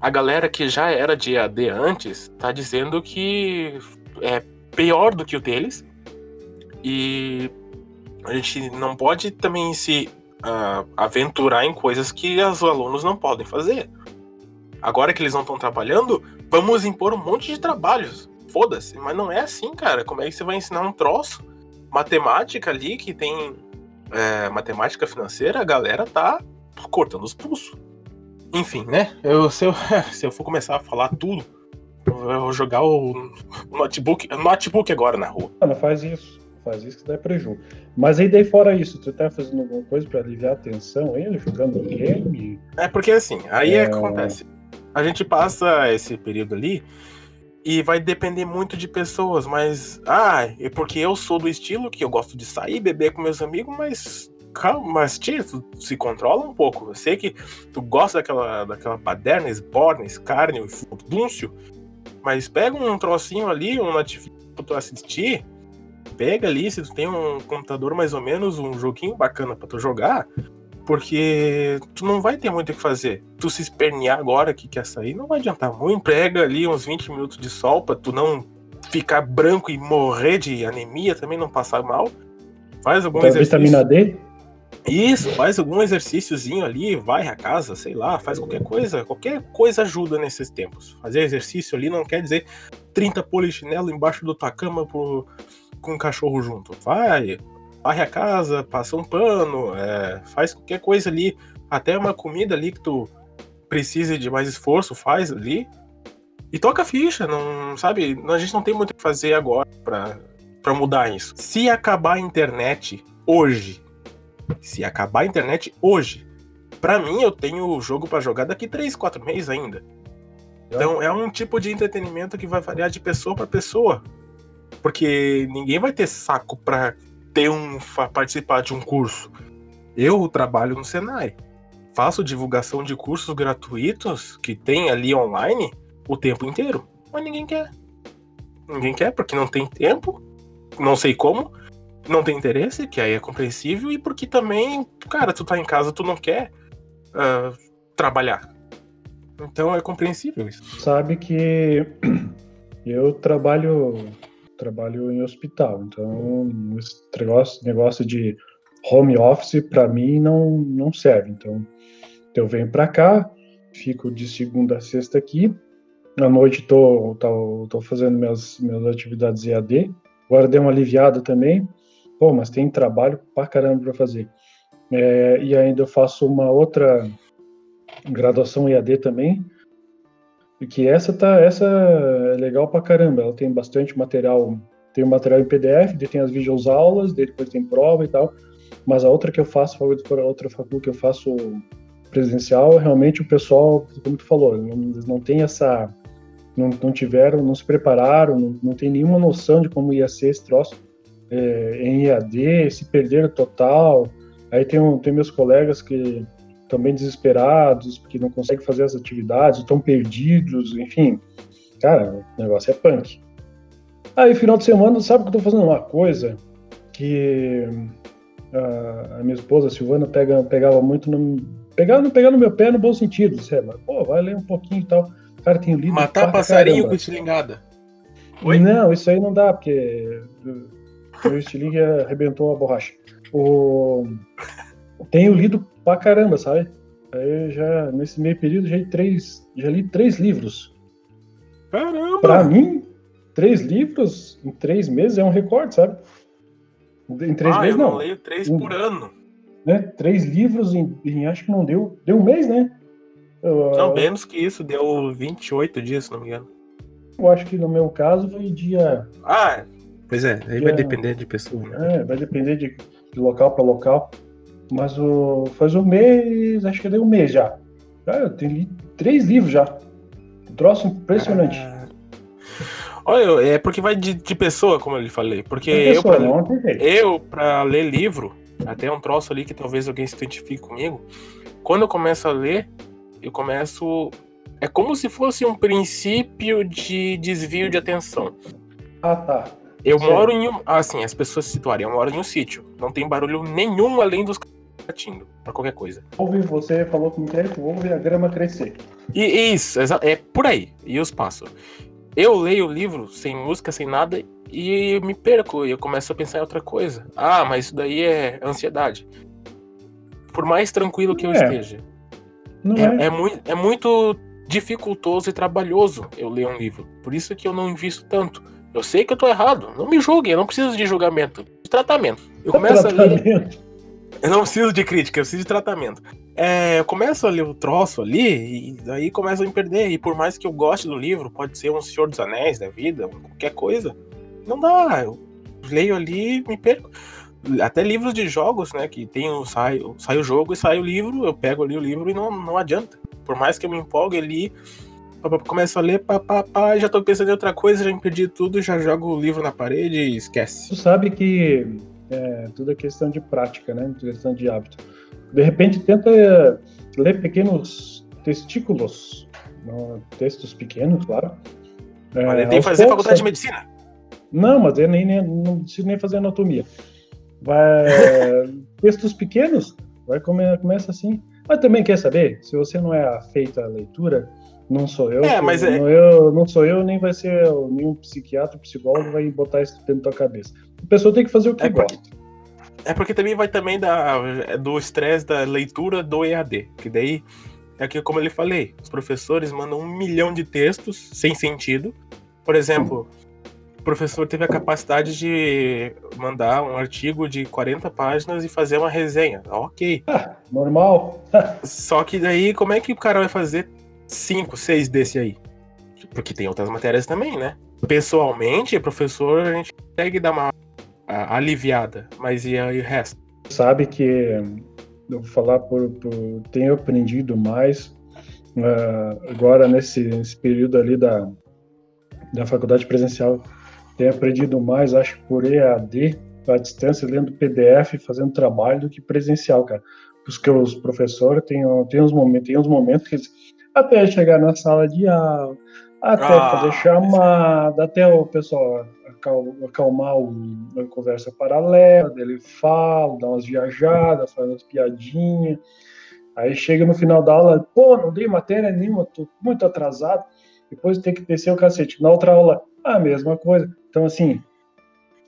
A galera que já era de EAD antes tá dizendo que é pior do que o deles. E a gente não pode também se uh, aventurar em coisas que os alunos não podem fazer. Agora que eles não estão trabalhando, vamos impor um monte de trabalhos. Foda-se, mas não é assim, cara. Como é que você vai ensinar um troço? Matemática ali que tem é, matemática financeira, a galera tá cortando os pulsos. Enfim, né? Eu, se, eu, (laughs) se eu for começar a falar tudo, eu vou jogar o, notebook, notebook agora na rua. Não faz isso. Faz isso que dá prejuízo. Mas aí daí fora isso, tu tá fazendo alguma coisa pra aliviar a tensão ainda, jogando game? É porque assim, aí é... acontece. A gente passa esse período ali e vai depender muito de pessoas, mas. Ah, é porque eu sou do estilo que eu gosto de sair, beber com meus amigos, mas. Calma, mas tia, tu se controla um pouco. Eu sei que tu gosta daquela, daquela baderna, esborna, escárnio, furdúncio, mas pega um trocinho ali, um Netflix pra tu assistir, pega ali, se tu tem um computador mais ou menos, um joguinho bacana para tu jogar, porque tu não vai ter muito o que fazer. Tu se espernear agora que quer sair, não vai adiantar muito. Pega ali uns 20 minutos de sol pra tu não ficar branco e morrer de anemia, também não passar mal. Faz algum exercício. Vitamina D? Isso, faz algum exercíciozinho ali, vai a casa, sei lá, faz qualquer coisa. Qualquer coisa ajuda nesses tempos. Fazer exercício ali não quer dizer 30 polichinelo embaixo da tua cama pro, com um cachorro junto. Vai, varre a casa, passa um pano, é, faz qualquer coisa ali, até uma comida ali que tu precise de mais esforço, faz ali. E toca a ficha, não sabe? A gente não tem muito o que fazer agora pra, pra mudar isso. Se acabar a internet hoje, se acabar a internet hoje, para mim eu tenho o jogo para jogar daqui 3, 4 meses ainda. Então é um tipo de entretenimento que vai variar de pessoa para pessoa. Porque ninguém vai ter saco para ter um participar de um curso. Eu trabalho no Senai. Faço divulgação de cursos gratuitos que tem ali online o tempo inteiro, mas ninguém quer. Ninguém quer porque não tem tempo, não sei como, não tem interesse, que aí é compreensível, e porque também, cara, tu tá em casa, tu não quer uh, trabalhar. Então é compreensível isso. Sabe que (clears throat) eu trabalho trabalho em hospital, então esse negócio, de home office para mim não, não serve. Então eu venho para cá, fico de segunda a sexta aqui, à noite tô, tô, tô fazendo minhas, minhas atividades EAD, agora dei uma aliviada também, pô, mas tem trabalho pra caramba para fazer. É, e ainda eu faço uma outra graduação EAD também, porque essa tá, essa é legal pra caramba. Ela tem bastante material, tem o material em PDF, tem as videos aulas, depois tem prova e tal. Mas a outra que eu faço, a outra faculdade que eu faço presencial, realmente o pessoal, como tu falou, não, não tem essa, não, não tiveram, não se prepararam, não, não tem nenhuma noção de como ia ser esse troço é, em EAD, se perderam total. Aí tem, um, tem meus colegas que também desesperados, porque não conseguem fazer as atividades, estão perdidos, enfim. Cara, o negócio é punk. Aí, final de semana, sabe que eu tô fazendo uma coisa que a, a minha esposa, a Silvana, pega, pegava muito no. Pegava, não pegava no meu pé no bom sentido. É, mas, pô, vai ler um pouquinho e tal. Cara, tem lido. Matar passarinho caramba. com estilingada. Oi? Não, isso aí não dá, porque o estilingue arrebentou a borracha. O... Tenho lido pra caramba, sabe? Aí já, nesse meio período, já li três, já li três livros. Caramba! Pra mim, três livros em três meses é um recorde, sabe? Em três ah, meses, eu não. Eu leio três um, por ano. Né? Três livros em, em, Acho que não deu. Deu um mês, né? Eu, não, menos que isso, deu 28 dias, se não me engano. Eu acho que no meu caso foi dia. Ah, pois é, aí dia, vai depender de pessoa. Né? É, vai depender de, de local para local. Mas o, faz um mês, acho que deu um mês já. Cara, eu tenho três livros já. Um troço impressionante. Ah. Olha, é porque vai de, de pessoa, como eu lhe falei. Porque eu, pessoa, pra, não, eu, pra ler livro, até um troço ali que talvez alguém se identifique comigo, quando eu começo a ler, eu começo. É como se fosse um princípio de desvio de atenção. Ah, tá. Eu Sim. moro em um. Assim, as pessoas se situarem, eu moro em um sítio. Não tem barulho nenhum além dos latindo pra qualquer coisa. Ouve, você falou com o tempo, ouve a grama crescer. E isso, é por aí. E os passos. Eu leio o livro sem música, sem nada, e me perco, e eu começo a pensar em outra coisa. Ah, mas isso daí é ansiedade. Por mais tranquilo que eu é. esteja. É, é. É, muito, é muito dificultoso e trabalhoso eu ler um livro. Por isso que eu não invisto tanto. Eu sei que eu tô errado. Não me julguem, eu não preciso de julgamento. De tratamento. Eu começo a ler. Eu não preciso de crítica, eu preciso de tratamento. É, eu começo a ler o troço ali, e daí começo a me perder. E por mais que eu goste do livro, pode ser um Senhor dos Anéis da vida, qualquer coisa, não dá. Eu leio ali e me perco. Até livros de jogos, né? Que tem o, sai, sai o jogo e sai o livro, eu pego ali o livro e não, não adianta. Por mais que eu me empolgue ali, começo a ler, pá, pá, pá, já tô pensando em outra coisa, já me perdi tudo, já jogo o livro na parede e esquece. Tu sabe que é, tudo é questão de prática, né? Questão de hábito. De repente, tenta é, ler pequenos testículos, textos pequenos, claro. É, ele tem que fazer poucos, faculdade de medicina. Não, mas eu nem, nem, não preciso nem fazer anatomia. Vai, (laughs) textos pequenos, vai come, começa assim. Mas também quer saber, se você não é afeito à leitura, não sou eu. É, mas é... não, eu, não sou eu, nem vai ser nenhum psiquiatra, psicólogo vai botar isso dentro da tua cabeça. A pessoa tem que fazer o que é gosta. Porque, é porque também vai também da, do estresse da leitura do EAD. Que daí, é aquilo como eu lhe falei, os professores mandam um milhão de textos sem sentido. Por exemplo, o professor teve a capacidade de mandar um artigo de 40 páginas e fazer uma resenha. Ok. Ah, (laughs) normal. (laughs) Só que daí, como é que o cara vai fazer cinco, seis desse aí. Porque tem outras matérias também, né? Pessoalmente, professor, a gente consegue dar uma aliviada, mas e aí o resto? Sabe que eu vou falar por, por tenho aprendido mais uh, agora nesse, nesse, período ali da, da faculdade presencial, tenho aprendido mais, acho por EAD, à distância, lendo PDF, fazendo trabalho do que presencial, cara. Porque os professores têm, têm, uns momentos, têm uns momentos que eles até chegar na sala de aula, até ah, fazer chamada, até o pessoal acalmar uma conversa paralela, ele fala, dá umas viajadas, faz umas piadinhas. Aí chega no final da aula, pô, não dei matéria nenhuma, tô muito atrasado. Depois tem que descer o cacete. Na outra aula, a mesma coisa. Então, assim,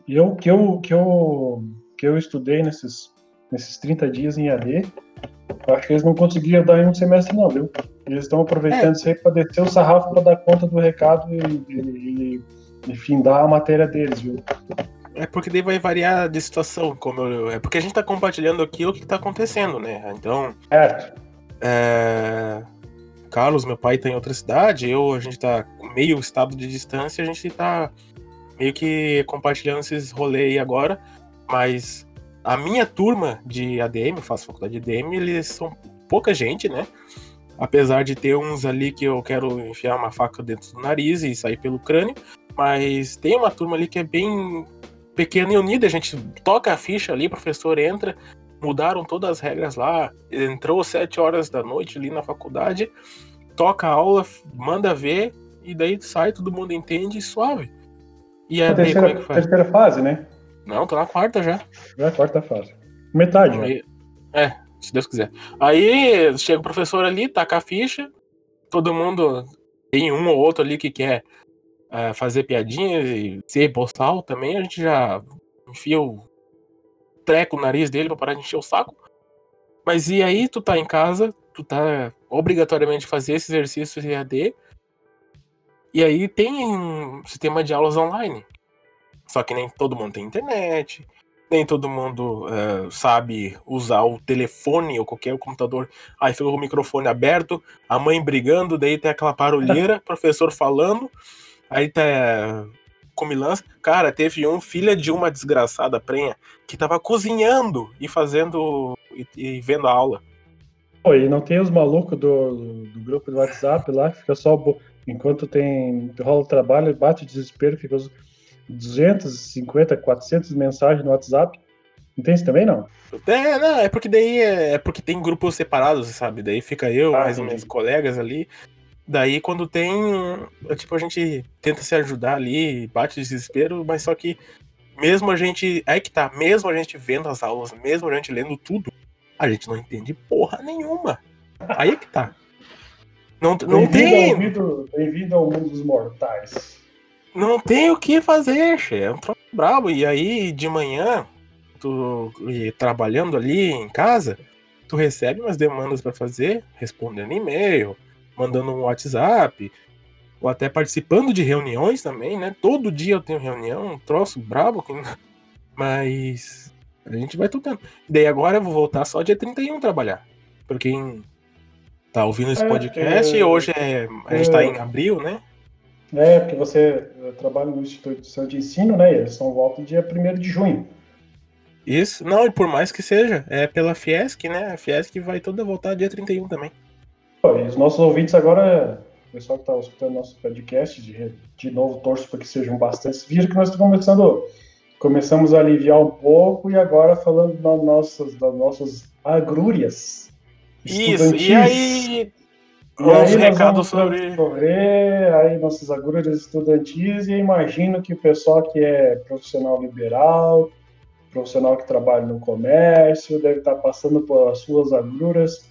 eu que eu, que eu, que eu estudei nesses, nesses 30 dias em AD, acho que eles não conseguiam dar em um semestre, não, viu? Eles estão aproveitando é. isso aí para descer o sarrafo para dar conta do recado e, e, e, enfim, dar a matéria deles, viu? É porque daí vai variar de situação, como eu, é porque a gente está compartilhando aqui o que está acontecendo, né? Então. Certo. É, Carlos, meu pai está em outra cidade, eu, a gente está meio estado de distância, a gente está meio que compartilhando esses rolês aí agora, mas a minha turma de ADM, eu faço faculdade de ADM, eles são pouca gente, né? Apesar de ter uns ali que eu quero enfiar uma faca dentro do nariz e sair pelo crânio. Mas tem uma turma ali que é bem pequena e unida. A gente toca a ficha ali, o professor entra, mudaram todas as regras lá. Entrou às 7 horas da noite ali na faculdade, toca a aula, manda ver, e daí sai, todo mundo entende e suave. E a terceira, é terceira fase, né? Não, tô na quarta já. Já é a quarta fase. Metade, né? É, se Deus quiser. Aí chega o professor ali, taca a ficha, todo mundo tem um ou outro ali que quer uh, fazer piadinha e ser boçal também, a gente já enfia o treco no nariz dele pra parar de encher o saco. Mas e aí tu tá em casa, tu tá obrigatoriamente fazer esse exercício EAD, e aí tem um sistema de aulas online. Só que nem todo mundo tem internet, nem todo mundo uh, sabe usar o telefone ou qualquer computador. Aí fica o microfone aberto, a mãe brigando, daí tem aquela barulheira, (laughs) professor falando, aí tá comilança. Cara, teve um filha de uma desgraçada prenha que tava cozinhando e fazendo e, e vendo a aula. Pô, e não tem os malucos do, do grupo do WhatsApp lá, fica só enquanto tem rola o trabalho, bate o desespero, fica os 250, 400 mensagens no WhatsApp. Não tem isso também, não? É, não, é porque daí é, é porque tem grupos separados, sabe? Daí fica eu, ah, mais sim. meus colegas ali. Daí quando tem. É, tipo, a gente tenta se ajudar ali, bate desespero, mas só que mesmo a gente. Aí que tá, mesmo a gente vendo as aulas, mesmo a gente lendo tudo, a gente não entende porra nenhuma. Aí é que tá. Não, não tem. Bem-vindo ao mundo dos mortais não tem o que fazer, che. É um troço brabo. E aí, de manhã, tu trabalhando ali em casa, tu recebe umas demandas para fazer, respondendo e-mail, mandando um WhatsApp, ou até participando de reuniões também, né? Todo dia eu tenho reunião, um troço brabo, mas A gente vai tocando. Daí agora eu vou voltar só dia 31 trabalhar. Pra quem tá ouvindo esse É, podcast, é, hoje é, a gente tá em abril, né? É, porque você trabalha no instituição de ensino, né? Eles são volta dia 1 de junho. Isso. Não, e por mais que seja, é pela Fiesc, né? A Fiesc vai toda voltar dia 31 também. E os nossos ouvintes agora, o pessoal que está escutando nosso podcast, de, de novo, torço para que sejam bastantes. Viram que nós estamos começando, começamos a aliviar um pouco e agora falando das nossas, das nossas agrúrias. Isso, e aí. E aí vamos sobre. sobre aí nossas agruras estudantis e imagino que o pessoal que é profissional liberal, profissional que trabalha no comércio, deve estar passando por as suas agruras,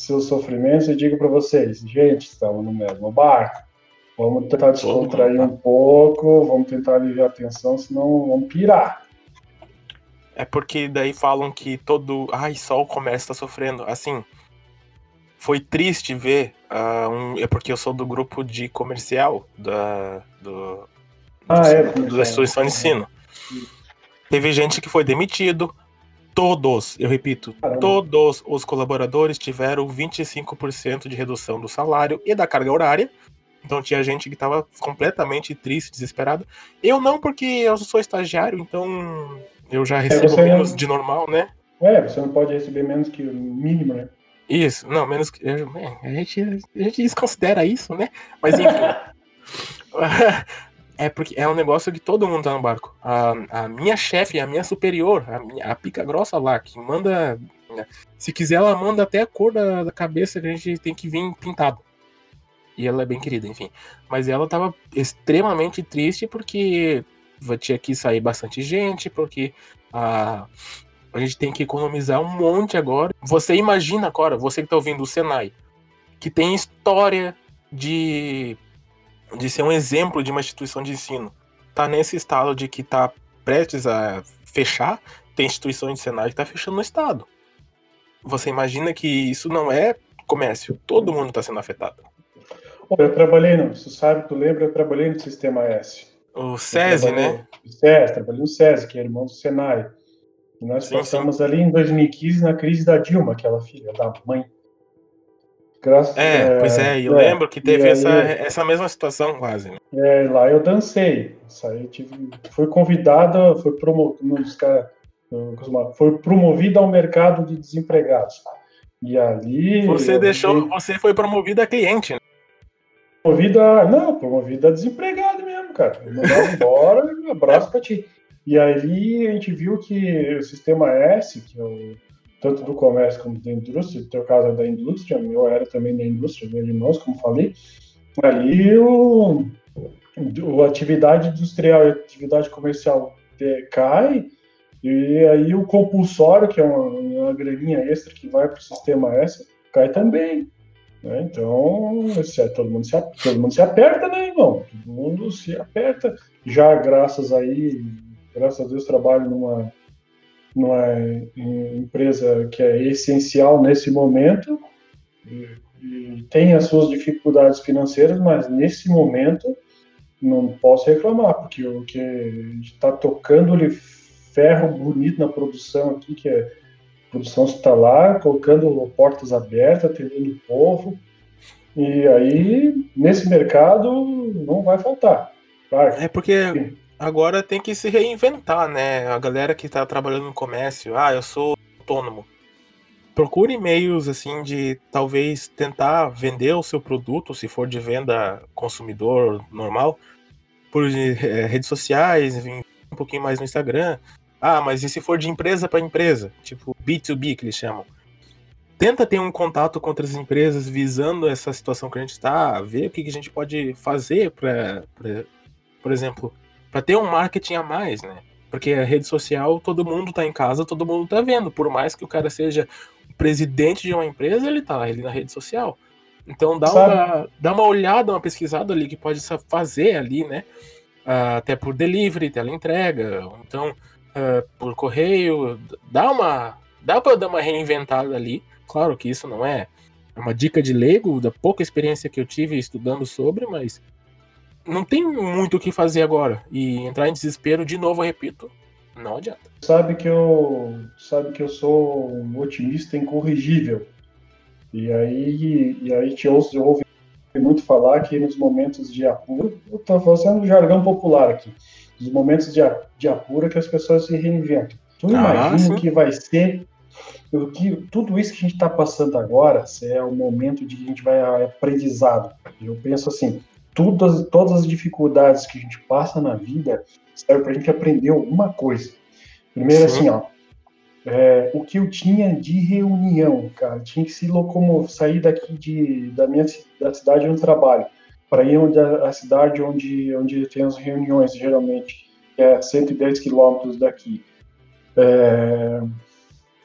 seus sofrimentos. E digo para vocês, gente, estamos no mesmo barco. Vamos tentar descontrair um pouco, vamos tentar aliviar a tensão, senão vamos pirar. É porque daí falam que todo. Ai, só o comércio tá sofrendo. Assim. Foi triste ver. ah, um... É porque eu sou do grupo de comercial da, do, Ah, do- é, do- comercial. da instituição de ensino. Teve gente que foi demitido. Todos, eu repito, Caramba. todos os colaboradores tiveram 25% de redução do salário e da carga horária. Então tinha gente que estava completamente triste, desesperado. Eu não, porque eu sou estagiário, então eu já recebo você menos não- de normal, né? É, você não pode receber menos que o mínimo, né? Isso, não, menos que. é, a, gente, a gente desconsidera isso, né? Mas enfim. (laughs) é porque é um negócio que todo mundo tá no barco. A, a minha chefe, a minha superior, a, minha, a pica grossa lá, que manda. Se quiser, ela manda até a cor da, da cabeça que a gente tem que vir pintado. E ela é bem querida, enfim. Mas ela tava extremamente triste porque tinha que sair bastante gente, porque a, a gente tem que economizar um monte agora. Você imagina agora, você que tá ouvindo o Senai, que tem história de, de ser um exemplo de uma instituição de ensino, tá nesse estado de que tá prestes a fechar, tem instituições de Senai que tá fechando no estado. Você imagina que isso não é comércio, todo mundo tá sendo afetado. Eu trabalhei no, você sabe, tu lembra, eu trabalhei no Sistema S. O SESI, né? no SESI, trabalhei no SESI, que é irmão do Senai. E nós Sim, passamos ali em 2015 na crise da Dilma, aquela filha da mãe. Graças, É, pois é, eu é, lembro que teve essa, essa mesma situação quase. né? é, lá eu dancei. Saí, tive, fui convidada, foi promovido, foi promovido ao mercado de desempregados. E ali. Você deixou, fiquei você foi promovido a cliente, né? Promovido a. Não, promovido a desempregado mesmo, cara. Eu mandava embora, um abraço pra ti. E aí a gente viu que o sistema S, que é o, tanto do comércio como da indústria, no teu caso é da indústria, eu era também da indústria, meus irmãos, como falei, ali o, o atividade industrial e atividade comercial cai, e aí o compulsório, que é uma, uma graninha extra que vai para o sistema S, cai também. Né? Então, se, todo, mundo se, todo mundo se aperta, né, irmão? Todo mundo se aperta. Já graças aí, graças a Deus, trabalho numa, numa empresa que é essencial nesse momento e, e tem as suas dificuldades financeiras, mas nesse momento não posso reclamar, porque o que está tocando-lhe ferro bonito na produção aqui, que é produção hospitalar, colocando portas abertas, atendendo o povo. E aí, nesse mercado, não vai faltar. Vai. É porque agora tem que se reinventar, né? A galera que tá trabalhando no comércio, ah, eu sou autônomo. Procure meios assim de talvez tentar vender o seu produto, se for de venda consumidor normal, por eh, redes sociais, um pouquinho mais no Instagram. Ah, mas e se for de empresa para empresa, tipo B2B que eles chamam? Tenta ter um contato com outras empresas visando essa situação que a gente está, ver o que, que a gente pode fazer para, por exemplo, para ter um marketing a mais, né? Porque a rede social, todo mundo tá em casa, todo mundo tá vendo. Por mais que o cara seja o presidente de uma empresa, ele tá ali na rede social. Então dá uma, dá uma olhada, uma pesquisada ali que pode fazer ali, né? Uh, até por delivery, teleentrega, então uh, por correio, dá uma dá para dar uma reinventada ali. Claro que isso não é uma dica de leigo, da pouca experiência que eu tive estudando sobre, mas não tem muito o que fazer agora. E entrar em desespero, de novo, eu repito, Não adianta. Sabe que eu, sabe que eu sou um otimista incorrigível. E aí, e aí te ouço, ouve muito falar que nos momentos de apuro, eu estou fazendo jargão popular aqui, nos momentos de, de apuro que as pessoas se reinventam. Tu ah, imagina o que vai ser, o que, tudo isso que a gente está passando agora é o momento de que a gente vai aprendizado. Eu penso assim, todas, todas as dificuldades que a gente passa na vida serve para a gente aprender alguma coisa. Primeiro Sim. assim, ó, é, o que eu tinha de reunião, cara, tinha que se locomover, sair daqui de, da minha da cidade onde trabalho, para ir onde a, a, cidade onde, onde tem as reuniões, geralmente, que é 110 quilômetros daqui. É,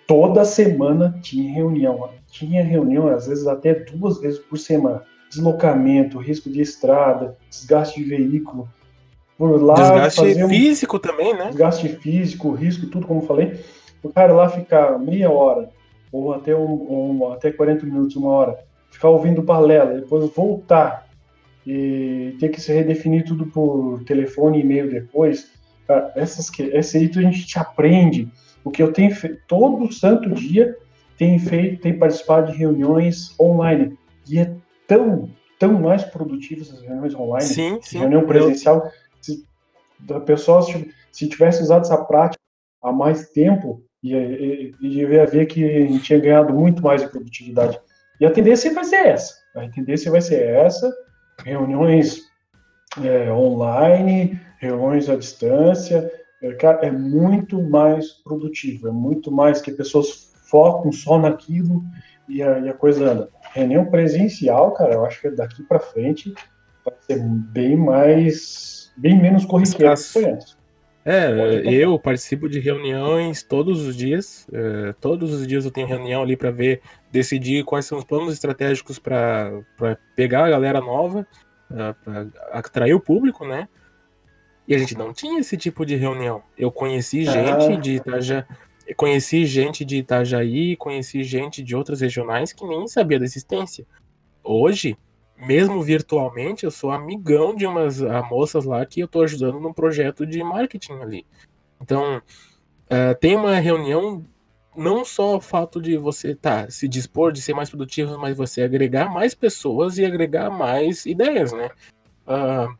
toda semana tinha reunião, tinha reunião, às vezes até duas vezes por semana. Deslocamento, risco de estrada, desgaste de veículo. Por lá, desgaste físico um, também, né? Desgaste físico, risco, tudo como eu falei o cara lá ficar meia hora, ou até, um, um, até 40 minutos, uma hora, ficar ouvindo balela, depois voltar e ter que se redefinir tudo por telefone e e-mail depois, cara, essas, esse aí a gente te aprende. O que eu tenho feito todo santo dia, tem feito, tem participado de reuniões online. E é tão, tão mais produtivo essas reuniões online, sim, sim. reunião presencial. Se a pessoa, se tivesse usado essa prática há mais tempo, e, e, e ver que a gente tinha ganhado muito mais de produtividade. E a tendência vai ser essa. A tendência vai ser essa, reuniões é, online, reuniões à distância, é, é muito mais produtivo, é muito mais que pessoas focam só naquilo e a, e a coisa anda. Reunião presencial, cara, eu acho que daqui para frente vai ser bem mais, bem menos corriqueiro que foi antes. É, eu participo de reuniões todos os dias. É, todos os dias eu tenho reunião ali para ver, decidir quais são os planos estratégicos para pegar a galera nova, para atrair o público, né? E a gente não tinha esse tipo de reunião. Eu conheci gente de Itaja, conheci gente de Itajaí, conheci gente de outras regionais que nem sabia da existência. Hoje, mesmo virtualmente, eu sou amigão de umas moças lá que eu estou ajudando num projeto de marketing ali. Então, uh, tem uma reunião, não só o fato de você tá, se dispor de ser mais produtivo, mas você agregar mais pessoas e agregar mais ideias, né? Uh,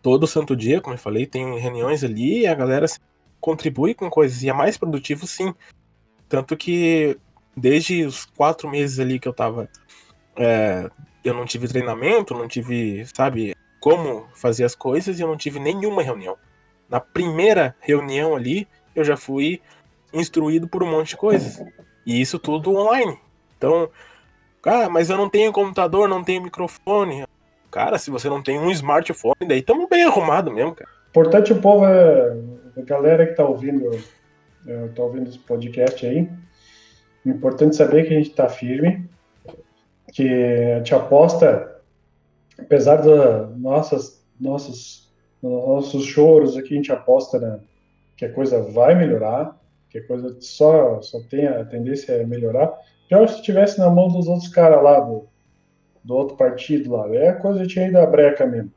todo santo dia, como eu falei, tem reuniões ali e a galera contribui com coisas e é mais produtivo sim. Tanto que desde os quatro meses ali que eu tava é, eu não tive treinamento, não tive, sabe, como fazer as coisas e eu não tive nenhuma reunião. Na primeira reunião ali, eu já fui instruído por um monte de coisas. E isso tudo online. Então, ah, mas eu não tenho computador, não tenho microfone. Cara, se você não tem um smartphone, daí estamos bem arrumado mesmo, cara. Importante o povo é a galera que tá ouvindo, é, tá ouvindo esse podcast aí. Importante saber que a gente tá firme, que a gente aposta, apesar dos nossas, nossos, nossos choros aqui, a gente aposta que a coisa vai melhorar, que a coisa só, só tem a tendência a melhorar. Já se estivesse na mão dos outros caras lá, do, do outro partido lá, é a coisa tinha ido a breca mesmo.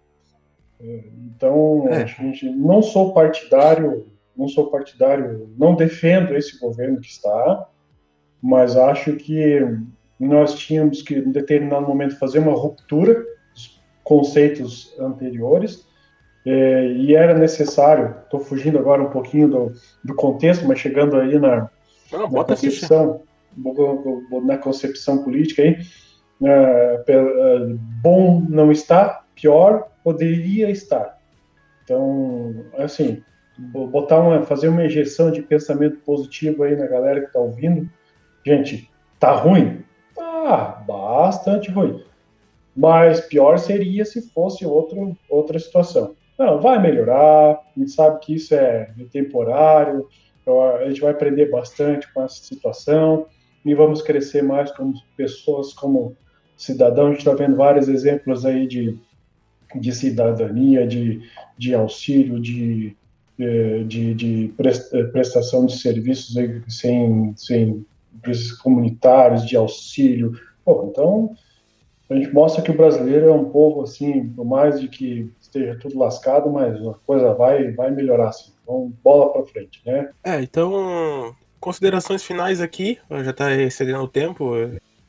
Então, é. a gente não sou partidário, não sou partidário, não defendo esse governo que está, mas acho que nós tínhamos que, em determinado momento, fazer uma ruptura dos conceitos anteriores, é, e era necessário, estou fugindo agora um pouquinho do, do contexto, mas chegando aí na, Não, na concepção, na concepção política aí, é, é, bom não está, pior poderia estar. Então, assim, botar uma, fazer uma injeção de pensamento positivo aí na galera que está ouvindo. Gente, tá ruim? Ah, bastante ruim. Mas pior seria se fosse outro, outra situação. Não, vai melhorar, a gente sabe que isso é temporário, a gente vai aprender bastante com essa situação e vamos crescer mais como pessoas, como cidadão. A gente está vendo vários exemplos aí de, de cidadania, de, de auxílio, de, eh, de, de prestação de serviços sem, sem comunitários, de auxílio. Então, a gente mostra que o brasileiro é um povo assim, por mais de que esteja tudo lascado, mas a coisa vai, vai melhorar assim. Então, bola para frente, né? É, então, considerações finais aqui, já tá excedendo o tempo.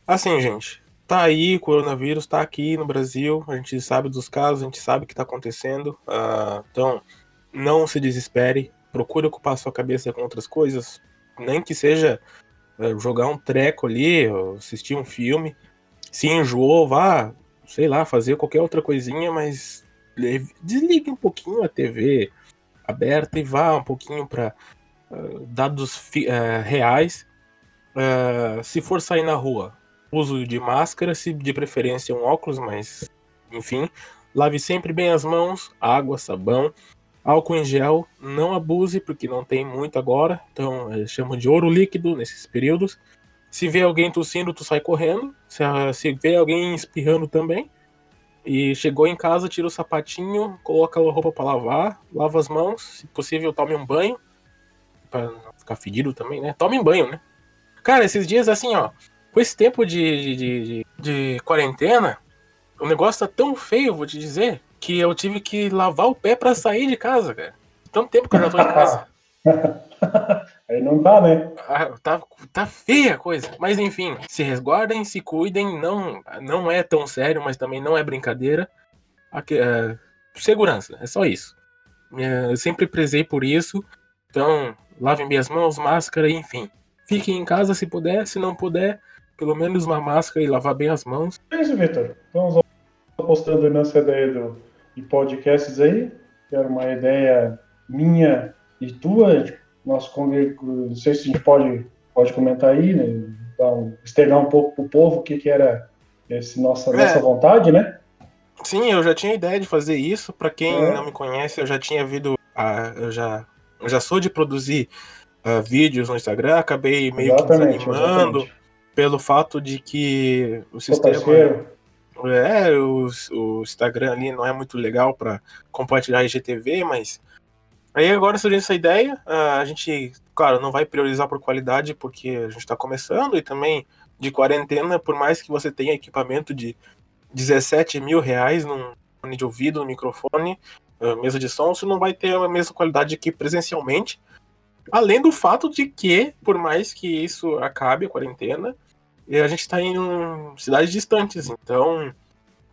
Assim, gente, tá aí, o coronavírus tá aqui no Brasil, a gente sabe dos casos, a gente sabe o que tá acontecendo. Uh, então, não se desespere, procure ocupar sua cabeça com outras coisas, nem que seja uh, jogar um treco ali, assistir um filme. Se enjoou, vá, sei lá, fazer qualquer outra coisinha, mas desligue um pouquinho a TV aberta e vá um pouquinho para uh, dados uh, reais. Uh, se for sair na rua, uso de máscara, se de preferência um óculos, mas enfim, lave sempre bem as mãos, água, sabão, álcool em gel, não abuse porque não tem muito agora, então eles chamam de ouro líquido nesses períodos. Se vê alguém tossindo, tu sai correndo. Se, se vê alguém espirrando também. E chegou em casa, tira o sapatinho, coloca a roupa para lavar, lava as mãos, se possível tome um banho. Não ficar fedido também, né? Tome um banho, né? Cara, esses dias assim, ó. Com esse tempo de, de, de, de quarentena, o negócio tá tão feio, vou te dizer, que eu tive que lavar o pé para sair de casa, cara. Tanto tempo que eu já tô em casa. (laughs) Aí não dá, né? Ah, tá, tá feia a coisa. Mas enfim, se resguardem, se cuidem. Não, não é tão sério, mas também não é brincadeira. Aqui, é, segurança, é só isso. É, eu sempre prezei por isso. Então, lavem minhas mãos, máscara, enfim. Fiquem em casa se puder, se não puder, pelo menos uma máscara e lavar bem as mãos. É isso, Vitor. Então, apostando nessa ideia do, de podcasts aí, que era uma ideia minha e tua, nosso não sei se a gente pode, pode comentar aí, né? Um, externar um pouco para o povo o que, que era esse nossa, é. nossa vontade, né? Sim, eu já tinha ideia de fazer isso. Para quem é. não me conhece, eu já tinha uh, eu já, eu já sou de produzir uh, vídeos no Instagram, acabei meio exatamente, que desanimando exatamente. Pelo fato de que o sistema. É, o, o Instagram ali não é muito legal para compartilhar IGTV, mas Aí agora surgiu essa ideia, a gente, claro, não vai priorizar por qualidade porque a gente está começando e também de quarentena, por mais que você tenha equipamento de 17 mil reais num fone de ouvido, no microfone, mesa de som, você não vai ter a mesma qualidade que presencialmente. Além do fato de que, por mais que isso acabe a quarentena, a gente está em cidades distantes, então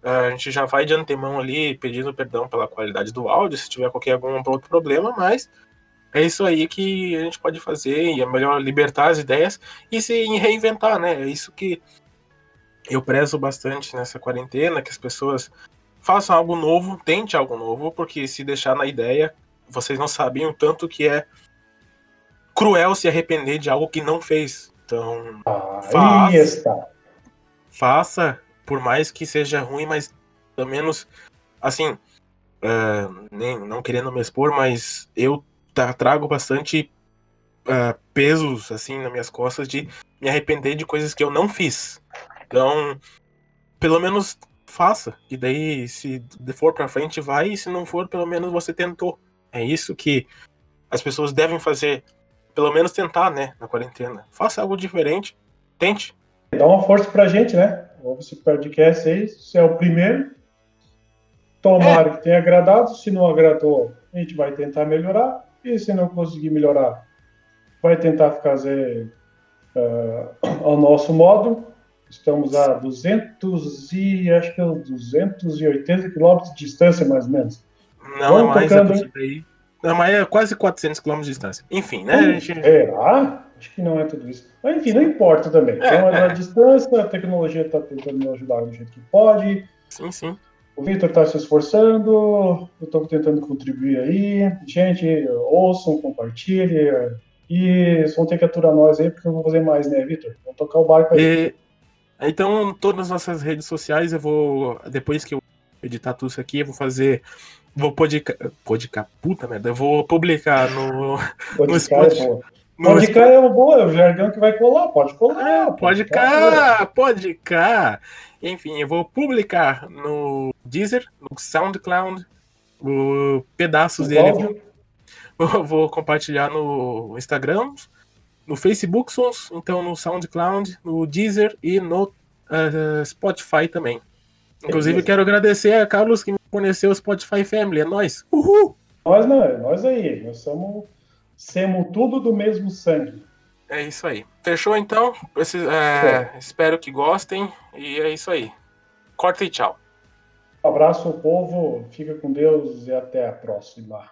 a gente já vai de antemão ali pedindo perdão pela qualidade do áudio, se tiver qualquer algum outro problema, mas é isso aí que a gente pode fazer e é melhor libertar as ideias e se reinventar, né? É isso que eu prezo bastante nessa quarentena, que as pessoas façam algo novo, tente algo novo, porque se deixar na ideia, vocês não sabiam tanto que é cruel se arrepender de algo que não fez. Então, ah, faça, faça por mais que seja ruim, mas pelo menos, assim, uh, nem, não querendo me expor, mas eu trago bastante uh, pesos, assim, nas minhas costas de me arrepender de coisas que eu não fiz. Então, pelo menos faça. E daí, se for pra frente, vai. E se não for, pelo menos você tentou. É isso que as pessoas devem fazer. Pelo menos tentar, né? Na quarentena. Faça algo diferente. Tente. Dá uma força pra gente, né? Ouve esse podcast aí, se é o primeiro. Tomara é. que tenha agradado. Se não agradou, a gente vai tentar melhorar. E se não conseguir melhorar, vai tentar fazer uh, ao nosso modo. Estamos a 200 e acho que é 280 quilômetros de distância, mais ou menos. Não, Vamos é mais tocando... é Não, mas é quase 400 quilômetros de distância. Enfim, né? Hum, gente... Será? Acho que não é tudo isso. Mas enfim, não importa também. É, então, é. a distância, a tecnologia está tentando me ajudar do jeito que pode. Sim, sim. O Victor está se esforçando, eu estou tentando contribuir aí. Gente, ouçam, compartilhem. E vocês vão ter que aturar nós aí, porque eu vou fazer mais, né, Victor? Vamos tocar o barco aí. E... Então, todas as nossas redes sociais, eu vou. Depois que eu editar tudo isso aqui, eu vou fazer. Vou podicar. Podicar, puta merda. Eu vou publicar no. no é Spotify. Pode cá é uma boa, é o jargão que vai colar, pode colar. Ah, pode cá, pode cá. Enfim, eu vou publicar no Deezer, no SoundCloud, o pedaços o dele. Vou, (laughs) eu vou compartilhar no Instagram, no Facebook, então no SoundCloud, no Deezer e no uh, Spotify também. Inclusive, Beleza. quero agradecer a Carlos que me conheceu o Spotify Family. É nós. Uhul! Nós não, é nós aí. Nós somos, somos tudo do mesmo sangue. É isso aí. Fechou então? Esse, é, espero que gostem. E é isso aí. Corta e tchau. Um abraço, povo. Fica com Deus e até a próxima.